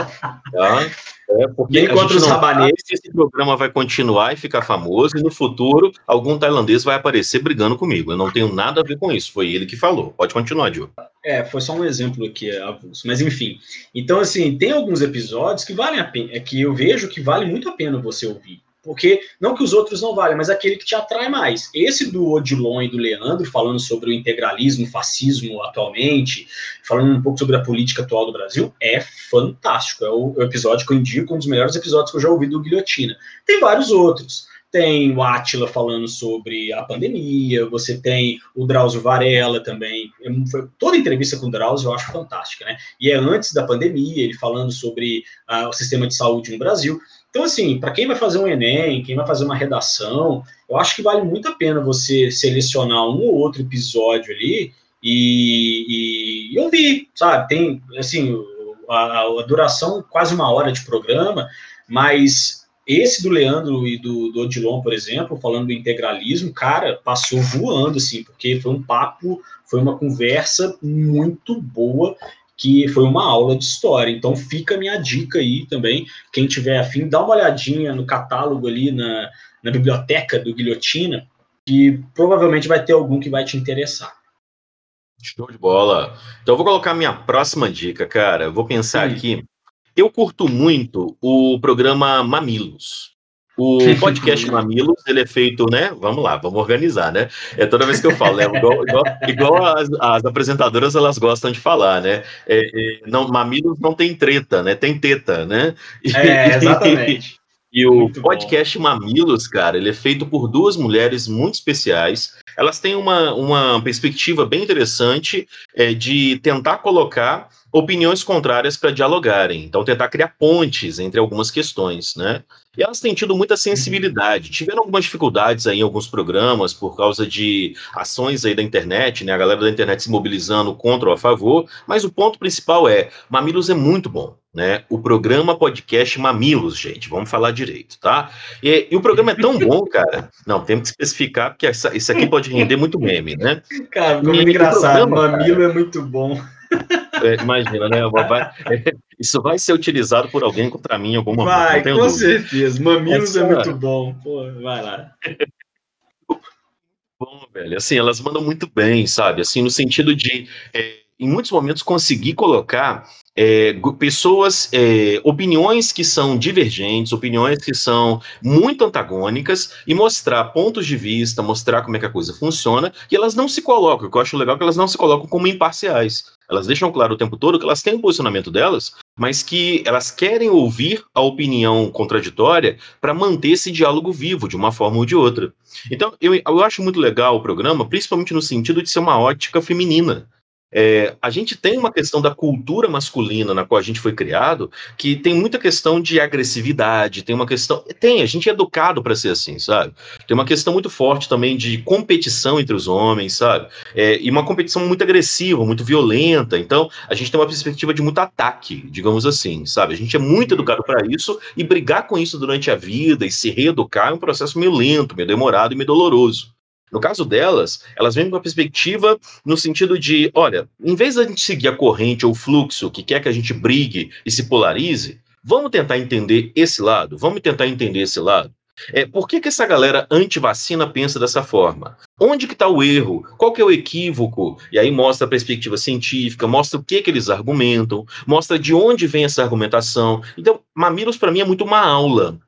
Speaker 1: tá? É, porque contra os rabaneses. Esse programa vai continuar e ficar famoso, e no futuro algum tailandês vai aparecer brigando comigo. Eu não tenho nada a ver com isso. Foi ele que falou. Pode continuar, Diogo.
Speaker 2: É, foi só um exemplo aqui, avulso. Mas enfim. Então, assim, tem alguns episódios que valem a pena, é que eu vejo que vale muito a pena você ouvir. Porque, não que os outros não valem, mas aquele que te atrai mais. Esse do Odilon e do Leandro, falando sobre o integralismo, o fascismo atualmente, falando um pouco sobre a política atual do Brasil, é fantástico. É o, episódio que eu indico, um dos melhores episódios que eu já ouvi do Guilhotina. Tem vários outros. Tem o Átila falando sobre a pandemia, você tem o Drauzio Varela também. Toda entrevista com o Drauzio eu acho fantástica, né? E é antes da pandemia, ele falando sobre uh, o sistema de saúde no Brasil. Então, assim, para quem vai fazer um Enem, quem vai fazer uma redação, eu acho que vale muito a pena você selecionar um ou outro episódio ali e, e ouvir, sabe? Tem, assim, a, a, duração quase uma hora de programa, mas esse do Leandro e do, do Odilon, por exemplo, falando do integralismo, cara, passou voando, assim, porque foi um papo, foi uma conversa muito boa que foi uma aula de história. Então fica a minha dica aí também. Quem tiver afim, dá uma olhadinha no catálogo ali na, na biblioteca do Guilhotina, que provavelmente vai ter algum que vai te interessar.
Speaker 1: Show de bola. Então eu vou colocar minha próxima dica, cara. vou pensar Sim. aqui. Eu curto muito o programa Mamilos. O podcast Mamilos, ele é feito, né? Vamos lá, vamos organizar, né? É toda vez que eu falo, né? Igual, igual, igual as, as, apresentadoras, elas gostam de falar, né? É, é, não, Mamilos não tem treta, né? Tem teta, né?
Speaker 2: É, exatamente.
Speaker 1: E o muito podcast bom. Mamilos, cara, ele é feito por duas mulheres muito especiais. Elas têm uma, uma perspectiva bem interessante é, de tentar colocar opiniões contrárias para dialogarem. Então, tentar criar pontes entre algumas questões, né? E elas têm tido muita sensibilidade. Tiveram algumas dificuldades aí em alguns programas por causa de ações aí da internet, né? A galera da internet se mobilizando contra ou a favor. Mas o ponto principal é, Mamilos é muito bom né? O programa podcast Mamilos, gente, vamos falar direito, tá? E, e o programa é tão bom, cara. Não, temos que especificar, porque essa, isso aqui pode render muito meme, né?
Speaker 2: Cara, como engraçado, programa, Mamilo cara, é muito bom.
Speaker 1: É, imagina, né? Vai, é, isso vai ser utilizado por alguém contra mim em algum momento.
Speaker 2: Vai, com dúvida. certeza. Mamilos é muito bom. Pô, vai lá.
Speaker 1: Bom, velho. Assim, elas mandam muito bem, sabe? Assim, no sentido de. Em muitos momentos, conseguir colocar é, pessoas, é, opiniões que são divergentes, opiniões que são muito antagônicas, e mostrar pontos de vista, mostrar como é que a coisa funciona, e elas não se colocam, o que eu acho legal é que elas não se colocam como imparciais. Elas deixam claro o tempo todo que elas têm um posicionamento delas, mas que elas querem ouvir a opinião contraditória para manter esse diálogo vivo, de uma forma ou de outra. Então, eu, eu acho muito legal o programa, principalmente no sentido de ser uma ótica feminina é, a gente tem uma questão da cultura masculina na qual a gente foi criado, que tem muita questão de agressividade, tem uma questão. Tem, a gente é educado para ser assim, sabe? Tem uma questão muito forte também de competição entre os homens, sabe? É, e uma competição muito agressiva, muito violenta. Então, a gente tem uma perspectiva de muito ataque, digamos assim, sabe? A gente é muito educado para isso e brigar com isso durante a vida e se reeducar é um processo meio lento, meio demorado e meio doloroso. No caso delas, elas vêm com a perspectiva no sentido de, olha, em vez da gente seguir a corrente ou o fluxo que quer que a gente brigue e se polarize, vamos tentar entender esse lado, vamos tentar entender esse lado. É, por que, que essa galera anti-vacina pensa dessa forma? Onde que está o erro? Qual que é o equívoco? E aí mostra a perspectiva científica, mostra o que, que eles argumentam, mostra de onde vem essa argumentação. Então, Mamilos, para mim, é muito uma aula.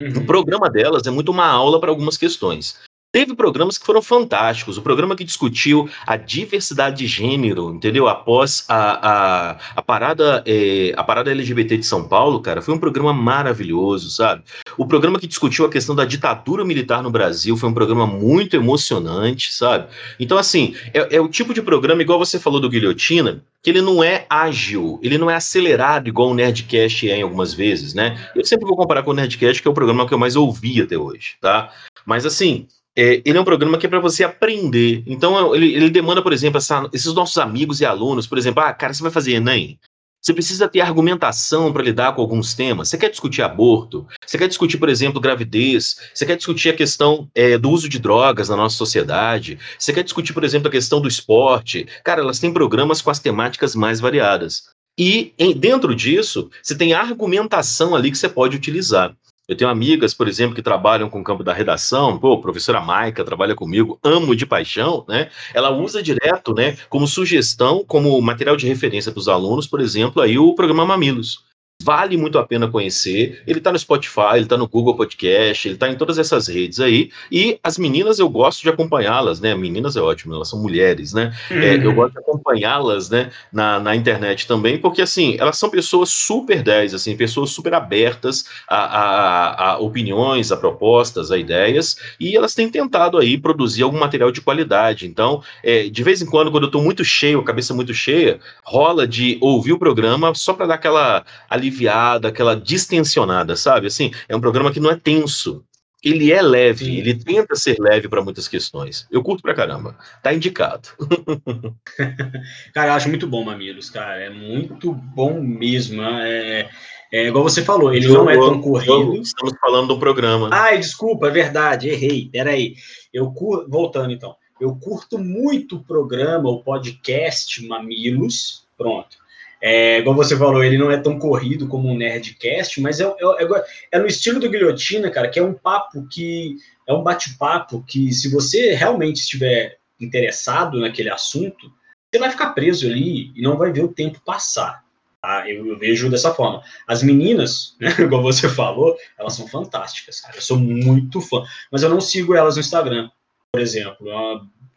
Speaker 1: Uhum. O programa delas é muito uma aula para algumas questões. Teve programas que foram fantásticos. O programa que discutiu a diversidade de gênero, entendeu? Após a, a, a parada é, a parada LGBT de São Paulo, cara, foi um programa maravilhoso, sabe? O programa que discutiu a questão da ditadura militar no Brasil foi um programa muito emocionante, sabe? Então, assim, é, é o tipo de programa, igual você falou do Guilhotina, que ele não é ágil, ele não é acelerado igual o Nerdcast é em algumas vezes, né? Eu sempre vou comparar com o Nerdcast, que é o programa que eu mais ouvi até hoje, tá? Mas assim, é, ele é um programa que é para você aprender. Então, ele, ele demanda, por exemplo, essa, esses nossos amigos e alunos, por exemplo, ah, cara, você vai fazer Enem? Você precisa ter argumentação para lidar com alguns temas. Você quer discutir aborto? Você quer discutir, por exemplo, gravidez? Você quer discutir a questão é, do uso de drogas na nossa sociedade? Você quer discutir, por exemplo, a questão do esporte? Cara, elas têm programas com as temáticas mais variadas. E em, dentro disso, você tem argumentação ali que você pode utilizar. Eu tenho amigas, por exemplo, que trabalham com o campo da redação. Pô, professora Maica trabalha comigo, amo de paixão, né? Ela usa direto, né, como sugestão, como material de referência para os alunos, por exemplo, aí o programa Mamilos vale muito a pena conhecer. Ele está no Spotify, ele está no Google Podcast, ele está em todas essas redes aí. E as meninas eu gosto de acompanhá-las, né? Meninas é ótimo, elas são mulheres, né? Uhum. É, eu gosto de acompanhá-las, né? Na, na internet também, porque assim, elas são pessoas super 10, assim, pessoas super abertas a, a, a opiniões, a propostas, a ideias, e elas têm tentado aí produzir algum material de qualidade. Então, é, de vez em quando, quando eu estou muito cheio, a cabeça muito cheia, rola de ouvir o programa só para dar aquela ali aliviada, aquela distensionada, sabe? Assim, é um programa que não é tenso. Ele é leve, Sim. ele tenta ser leve para muitas questões. Eu curto pra caramba. Tá indicado.
Speaker 2: cara, eu acho muito bom, Mamilos, cara. É muito bom mesmo. É, é igual você falou, ele não é tão corrido.
Speaker 1: Estamos falando do programa.
Speaker 2: Ai, desculpa, é verdade, errei. Peraí. Eu cur... Voltando então. Eu curto muito o programa, o podcast Mamilos. Pronto. É, igual você falou, ele não é tão corrido como um Nerdcast, mas é, é, é, é no estilo do Guilhotina, cara, que é um papo que. É um bate-papo que, se você realmente estiver interessado naquele assunto, você vai ficar preso ali e não vai ver o tempo passar. Tá? Eu, eu vejo dessa forma. As meninas, né, igual você falou, elas são fantásticas, cara. Eu sou muito fã. Mas eu não sigo elas no Instagram, por exemplo.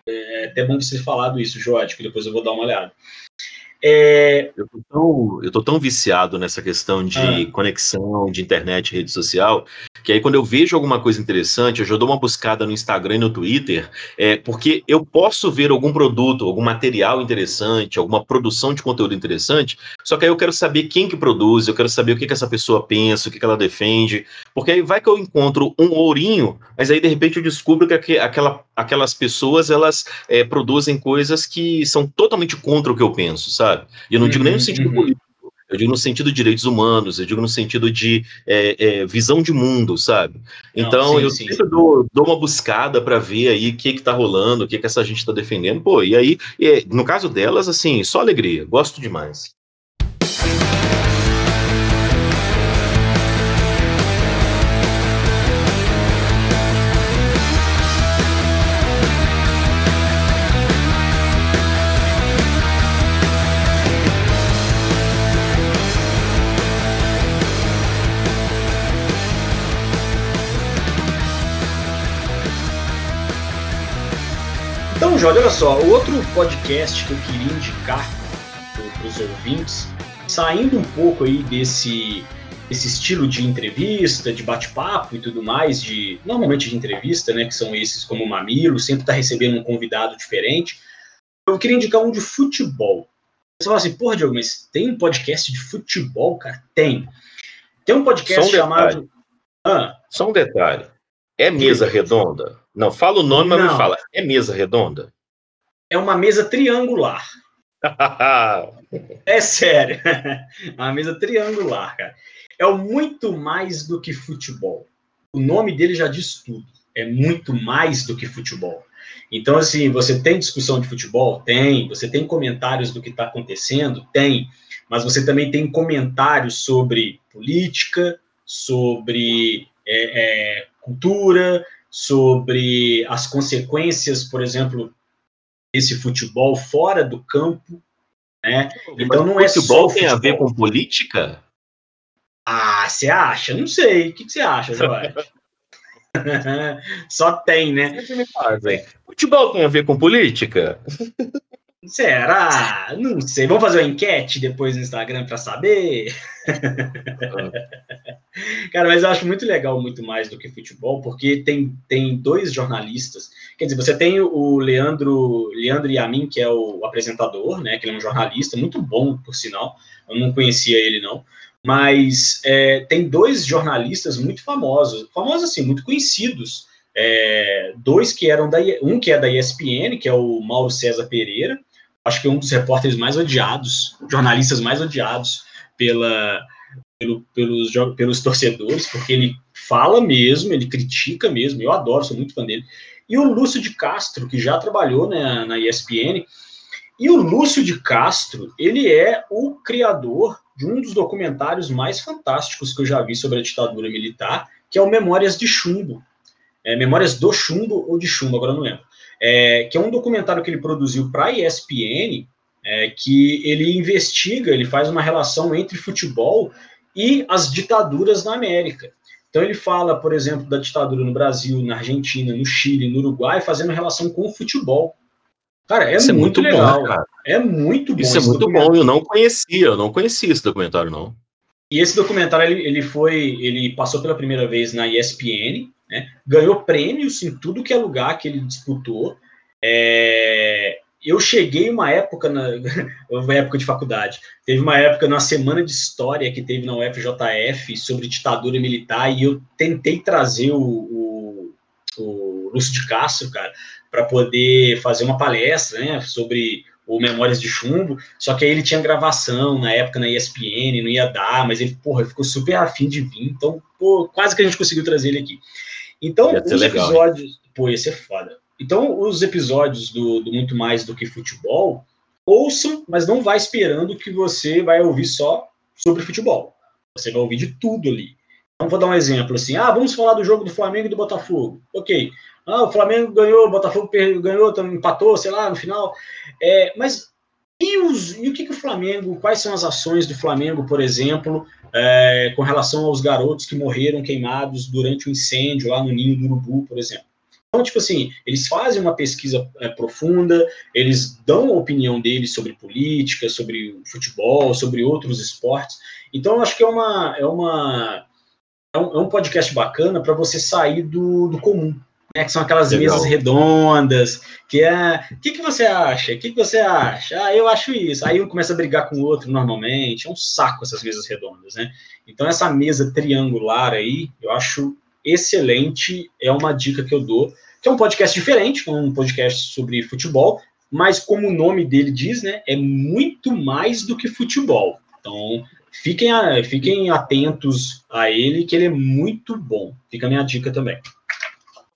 Speaker 2: É, é até bom você ter falado isso, Jorge, que depois eu vou dar uma olhada.
Speaker 1: É... Eu, tô tão, eu tô tão viciado nessa questão de ah. conexão, de internet, rede social, que aí quando eu vejo alguma coisa interessante, eu já dou uma buscada no Instagram e no Twitter, é, porque eu posso ver algum produto, algum material interessante, alguma produção de conteúdo interessante, só que aí eu quero saber quem que produz, eu quero saber o que, que essa pessoa pensa, o que, que ela defende, porque aí vai que eu encontro um ourinho, mas aí de repente eu descubro que aquela, aquelas pessoas, elas é, produzem coisas que são totalmente contra o que eu penso, sabe? Sabe? E eu não uhum, digo nem no uhum, sentido uhum. político, eu digo no sentido de direitos humanos, eu digo no sentido de é, é, visão de mundo, sabe? Então, não, sim, eu sim, sempre sim. Dou, dou, uma buscada para ver aí o que que tá rolando, o que que essa gente tá defendendo, pô, e aí, no caso delas, assim, só alegria, gosto demais.
Speaker 2: Jorge, olha só, outro podcast que eu queria indicar para os ouvintes, saindo um pouco aí desse, estilo de entrevista, de bate-papo e tudo mais, de normalmente de entrevista, né, que são esses como o Mamilo, sempre está recebendo um convidado diferente. Eu queria indicar um de futebol. Você fala assim, porra, Diogo, mas tem um podcast de futebol, cara? Tem. Tem um podcast um chamado.
Speaker 1: Ah. Só um detalhe. É mesa redonda? Não, fala o nome, mas me fala. É mesa redonda?
Speaker 2: É uma mesa triangular. é sério. É uma mesa triangular, cara. É o muito mais do que futebol. O nome dele já diz tudo. É muito mais do que futebol. Então, assim, você tem discussão de futebol? Tem. Você tem comentários do que está acontecendo? Tem. Mas você também tem comentários sobre política, sobre é, é, cultura, sobre as consequências, por exemplo, desse futebol fora do campo. Né?
Speaker 1: Então não é futebol só tem futebol. a ver com política?
Speaker 2: Ah, você acha? Não sei. O que, que você acha, Zé Só tem, né?
Speaker 1: Futebol tem a ver com política?
Speaker 2: Será? Não sei. Vamos fazer uma enquete depois no Instagram para saber? Cara, mas eu acho muito legal, muito mais do que futebol, porque tem, tem dois jornalistas. Quer dizer, você tem o Leandro, Leandro Yamin, que é o apresentador, né? Que ele é um jornalista, muito bom, por sinal. Eu não conhecia ele, não. Mas é, tem dois jornalistas muito famosos, famosos assim, muito conhecidos. É, dois que eram da um que é da ESPN, que é o Mauro César Pereira, acho que é um dos repórteres mais odiados, jornalistas mais odiados pela, pelo, pelos, pelos torcedores, porque ele fala mesmo, ele critica mesmo, eu adoro, sou muito fã dele. E o Lúcio de Castro, que já trabalhou né, na ESPN, e o Lúcio de Castro, ele é o criador de um dos documentários mais fantásticos que eu já vi sobre a ditadura militar, que é o Memórias de Chumbo. É, Memórias do Chumbo ou de Chumbo, agora não lembro é, que é um documentário que ele produziu para a ESPN, é, que ele investiga, ele faz uma relação entre futebol e as ditaduras na América. Então ele fala, por exemplo, da ditadura no Brasil, na Argentina, no Chile, no Uruguai, fazendo relação com o futebol. Cara, é, muito, é muito, legal. Bom, cara. É muito bom.
Speaker 1: Isso é muito bom. Eu não conhecia, eu não conhecia esse documentário, não.
Speaker 2: E esse documentário ele, ele foi, ele passou pela primeira vez na ESPN, né? Ganhou prêmios em tudo que é lugar que ele disputou. É, eu cheguei uma época, na uma época de faculdade, teve uma época na semana de história que teve na UFJF sobre ditadura militar e eu tentei trazer o, o, o Lúcio de Castro, cara, para poder fazer uma palestra né, sobre o Memórias de Chumbo, só que aí ele tinha gravação na época na ESPN, não ia dar, mas ele, porra, ficou super afim de vir, então, pô, quase que a gente conseguiu trazer ele aqui. Então, os legal, episódios. Hein? Pô, ia ser foda. Então, os episódios do, do, Muito Mais do que Futebol, ouçam, mas não vá esperando que você vai ouvir só sobre futebol. Você vai ouvir de tudo ali. Então, vou dar um exemplo assim. Ah, vamos falar do jogo do Flamengo e do Botafogo. Ok. Ah, o Flamengo ganhou, o Botafogo ganhou, empatou, sei lá, no final. É, mas e, os, e o que, que o Flamengo, quais são as ações do Flamengo, por exemplo, é, com relação aos garotos que morreram queimados durante o um incêndio lá no Ninho do Urubu, por exemplo. Então, tipo assim, eles fazem uma pesquisa é, profunda, eles dão a opinião deles sobre política, sobre futebol, sobre outros esportes. Então, eu acho que é uma é uma é um, é um podcast bacana para você sair do, do comum, né? Que são aquelas Legal. mesas redondas, que é, o que, que você acha? O que, que você acha? Ah, eu acho isso. Aí um começa a brigar com o outro normalmente. É um saco essas mesas redondas, né? Então, essa mesa triangular aí, eu acho excelente, é uma dica que eu dou, que é um podcast diferente, um podcast sobre futebol, mas como o nome dele diz, né, é muito mais do que futebol. Então, fiquem, a, fiquem atentos a ele, que ele é muito bom. Fica a minha dica também.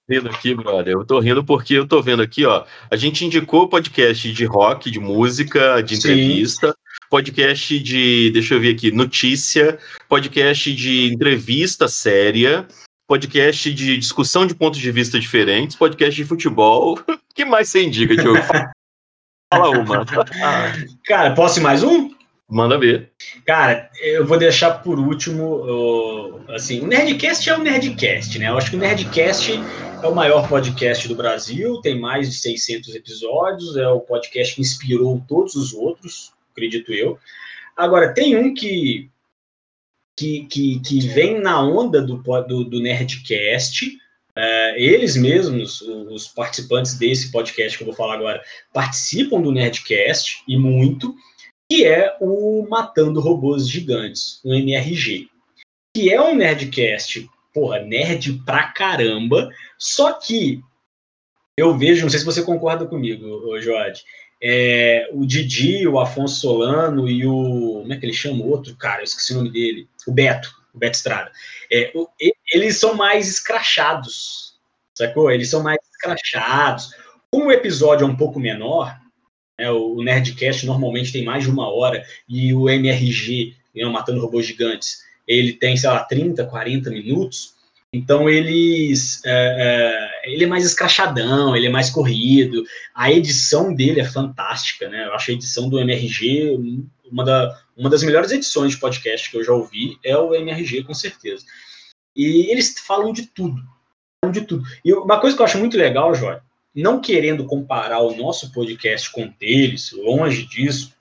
Speaker 1: Rindo aqui, brother. Eu tô rindo porque eu tô vendo aqui, ó. A gente indicou podcast de rock, de música, de entrevista, Sim. podcast de, deixa eu ver aqui, notícia, podcast de entrevista séria, podcast de discussão de pontos de vista diferentes, podcast de futebol. O que mais você indica, Diogo? Fala uma.
Speaker 2: Cara, posso ir mais um?
Speaker 1: Manda ver.
Speaker 2: Cara, eu vou deixar por último, assim, o Nerdcast é o Nerdcast, né? Eu acho que o Nerdcast é o maior podcast do Brasil, tem mais de 600 episódios, é o podcast que inspirou todos os outros, acredito eu. Agora, tem um que que, que, que vem na onda do, do, do Nerdcast, é, eles mesmos, os participantes desse podcast que eu vou falar agora, participam do Nerdcast e muito, que é o Matando Robôs Gigantes, o MRG, que é um Nerdcast, porra, nerd pra caramba, só que eu vejo, não sei se você concorda comigo, Jorge, é, o Didi, o Afonso Solano e o. Como é que ele chama o outro? Cara, eu esqueci o nome dele. O Beto, o Beto Estrada. É, o, eles são mais escrachados, sacou? Eles são mais escrachados. Como o episódio é um pouco menor, né, o Nerdcast normalmente tem mais de uma hora, e o MRG, né, Matando Robôs Gigantes, ele tem, sei lá, 30, 40 minutos. Então eles, é, é, ele é mais escrachadão, ele é mais corrido. A edição dele é fantástica, né? Eu acho a edição do MRG uma, da, uma das melhores edições de podcast que eu já ouvi é o MRG com certeza. E eles falam de tudo, falam de tudo. E uma coisa que eu acho muito legal, Jorge, não querendo comparar o nosso podcast com deles, longe disso,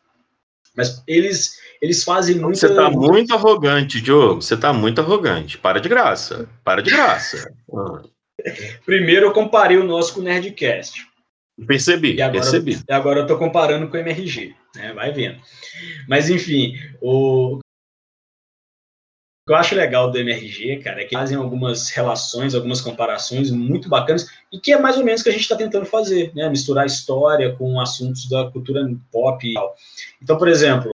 Speaker 2: mas eles eles fazem muito.
Speaker 1: Você está muito arrogante, Diogo. Você está muito arrogante. Para de graça. Para de graça.
Speaker 2: Primeiro eu comparei o nosso com o Nerdcast.
Speaker 1: Percebi,
Speaker 2: e agora,
Speaker 1: percebi.
Speaker 2: E agora eu estou comparando com o MRG. Né? Vai vendo. Mas enfim, o, o que eu acho legal do MRG, cara, é que fazem algumas relações, algumas comparações muito bacanas e que é mais ou menos o que a gente está tentando fazer, né? Misturar história com assuntos da cultura pop e tal. Então, por exemplo,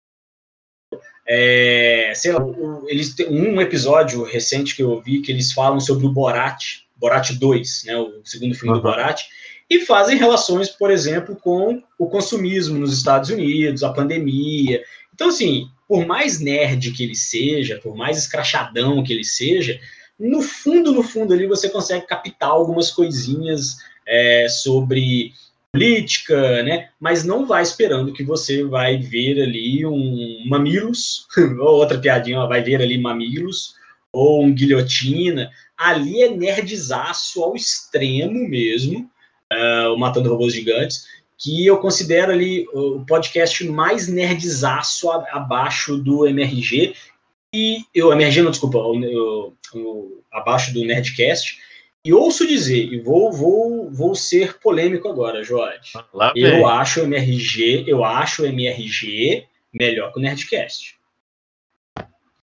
Speaker 2: é, sei lá, eles têm um episódio recente que eu vi que eles falam sobre o Borat, Borat 2, né, o segundo filme uhum. do Borat, e fazem relações, por exemplo, com o consumismo nos Estados Unidos, a pandemia. Então, assim, por mais nerd que ele seja, por mais escrachadão que ele seja, no fundo, no fundo ali você consegue captar algumas coisinhas é, sobre política, né? Mas não vai esperando que você vai ver ali um mamilos, ou outra piadinha, vai ver ali mamilos, ou um guilhotina. Ali é nerdzaço ao extremo mesmo, uh, o Matando Robôs Gigantes, que eu considero ali o podcast mais nerdzaço abaixo do MRG, e eu, MRG não, desculpa, o, o, abaixo do Nerdcast, e ouço dizer, e vou, vou, vou ser polêmico agora, Jorge. Lá eu bem. acho o MRG, eu acho o MRG melhor que o Nerdcast.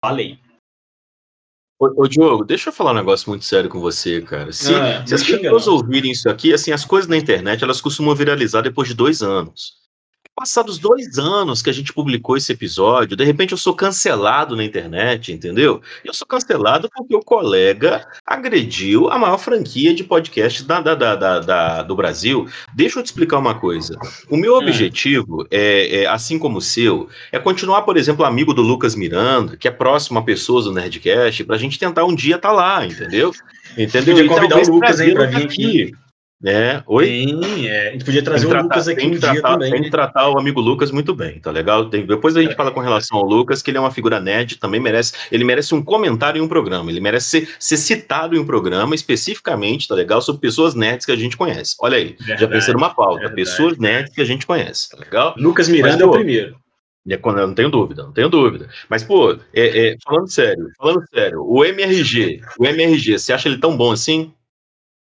Speaker 2: Falei.
Speaker 1: Ô, ô, Diogo, deixa eu falar um negócio muito sério com você, cara. Se, ah, se as pessoas ouvirem isso aqui, assim, as coisas na internet, elas costumam viralizar depois de dois anos. Passados dois anos que a gente publicou esse episódio, de repente eu sou cancelado na internet, entendeu? Eu sou cancelado porque o colega agrediu a maior franquia de podcast da, da, da, da do Brasil. Deixa eu te explicar uma coisa. O meu é. objetivo, é, é, assim como o seu, é continuar, por exemplo, amigo do Lucas Miranda, que é próximo a pessoas do Nerdcast, para a gente tentar um dia estar tá lá, entendeu?
Speaker 2: Entendeu? Podia convidar o Lucas aí para vir aqui. aqui.
Speaker 1: É, oi?
Speaker 2: Sim, é. A gente podia trazer o Lucas aqui um
Speaker 1: tratar,
Speaker 2: dia também.
Speaker 1: Tem que tratar o amigo Lucas muito bem, tá legal? Tem, depois a gente é. fala com relação ao Lucas, que ele é uma figura nerd, também merece, ele merece um comentário em um programa, ele merece ser, ser citado em um programa especificamente, tá legal? Sobre pessoas nerds que a gente conhece. Olha aí, verdade, já pensei numa pauta, verdade. pessoas nerds que a gente conhece, tá legal?
Speaker 2: Lucas Miranda Mas, é o primeiro.
Speaker 1: É não tenho dúvida, não tenho dúvida. Mas, pô, é, é, falando sério, falando sério, o MRG, o MRG, você acha ele tão bom assim?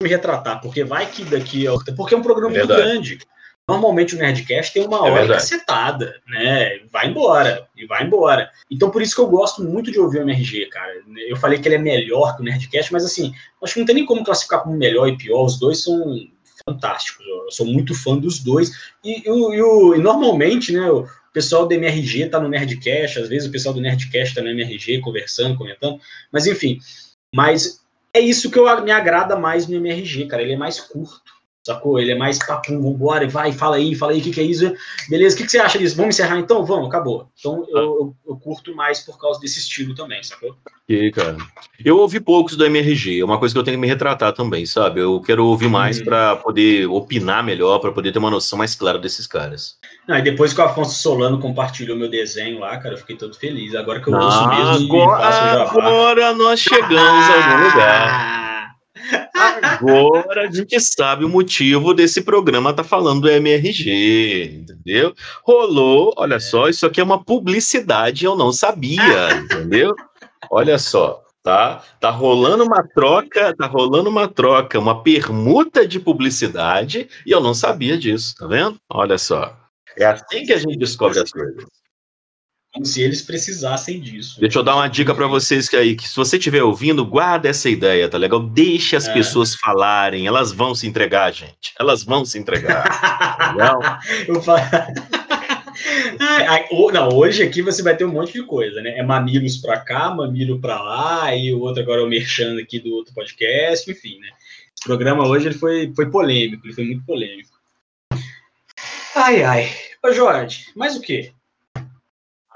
Speaker 2: Me retratar, porque vai que daqui. Porque é um programa é muito grande. Normalmente o Nerdcast tem uma é hora cacetada, né? Vai embora, e vai embora. Então por isso que eu gosto muito de ouvir o MRG, cara. Eu falei que ele é melhor que o Nerdcast, mas assim, acho que não tem nem como classificar como melhor e pior. Os dois são fantásticos. Eu sou muito fã dos dois. E, e, e, e normalmente, né, o pessoal do MRG tá no Nerdcast, às vezes o pessoal do Nerdcast tá no MRG conversando, comentando. Mas enfim, mas é isso que eu, me agrada mais no MRG, cara. Ele é mais curto, sacou? Ele é mais papum, vambora, vai, fala aí, fala aí, o que, que é isso? Beleza, o que, que você acha disso? Vamos encerrar então? Vamos, acabou. Então eu, eu, eu curto mais por causa desse estilo também, sacou?
Speaker 1: E, cara. Eu ouvi poucos do MRG, é uma coisa que eu tenho que me retratar também, sabe? Eu quero ouvir mais hum. para poder opinar melhor, para poder ter uma noção mais clara desses caras.
Speaker 2: Não, e depois que o Afonso Solano compartilhou meu desenho lá, cara, eu fiquei todo feliz. Agora que eu ouço mesmo
Speaker 1: agora, agora nós chegamos a algum lugar. Agora a gente sabe o motivo desse programa tá falando do MRG, entendeu? Rolou, olha só, isso aqui é uma publicidade, eu não sabia, entendeu? Olha só, Tá? Tá rolando uma troca, tá rolando uma troca, uma permuta de publicidade e eu não sabia disso, tá vendo? Olha só. É assim que a gente descobre as coisas.
Speaker 2: Como se eles precisassem disso.
Speaker 1: Deixa eu dar uma dica para vocês que aí, que se você estiver ouvindo, guarda essa ideia, tá legal? Deixe as é. pessoas falarem, elas vão se entregar, gente. Elas vão se entregar. tá legal?
Speaker 2: eu falo... não, hoje aqui você vai ter um monte de coisa, né? É mamilos para cá, mamilo para lá, e o outro agora é o merchan aqui do outro podcast, enfim, né? Esse programa hoje ele foi, foi polêmico, ele foi muito polêmico. Ai, ai. Ô, Jorge, mais o quê?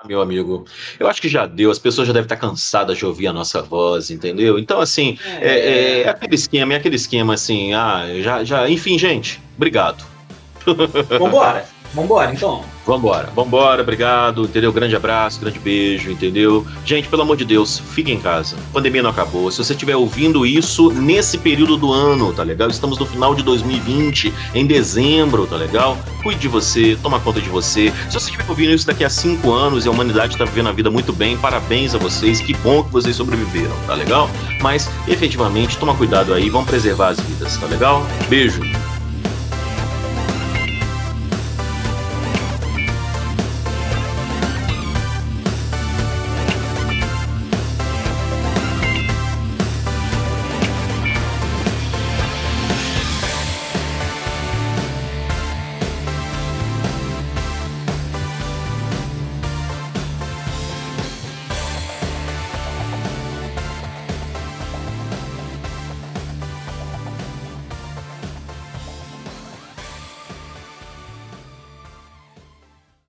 Speaker 1: Meu amigo, eu acho que já deu, as pessoas já devem estar cansadas de ouvir a nossa voz, entendeu? Então, assim, é, é, é aquele esquema, é aquele esquema assim, ah, já, já, enfim, gente, obrigado.
Speaker 2: Vambora. Vambora, então.
Speaker 1: Vambora, vambora, obrigado, entendeu? Grande abraço, grande beijo, entendeu? Gente, pelo amor de Deus, fique em casa. A pandemia não acabou. Se você estiver ouvindo isso nesse período do ano, tá legal? Estamos no final de 2020, em dezembro, tá legal? Cuide de você, toma conta de você. Se você estiver ouvindo isso daqui a cinco anos e a humanidade está vivendo a vida muito bem, parabéns a vocês, que bom que vocês sobreviveram, tá legal? Mas, efetivamente, toma cuidado aí, vamos preservar as vidas, tá legal? Beijo.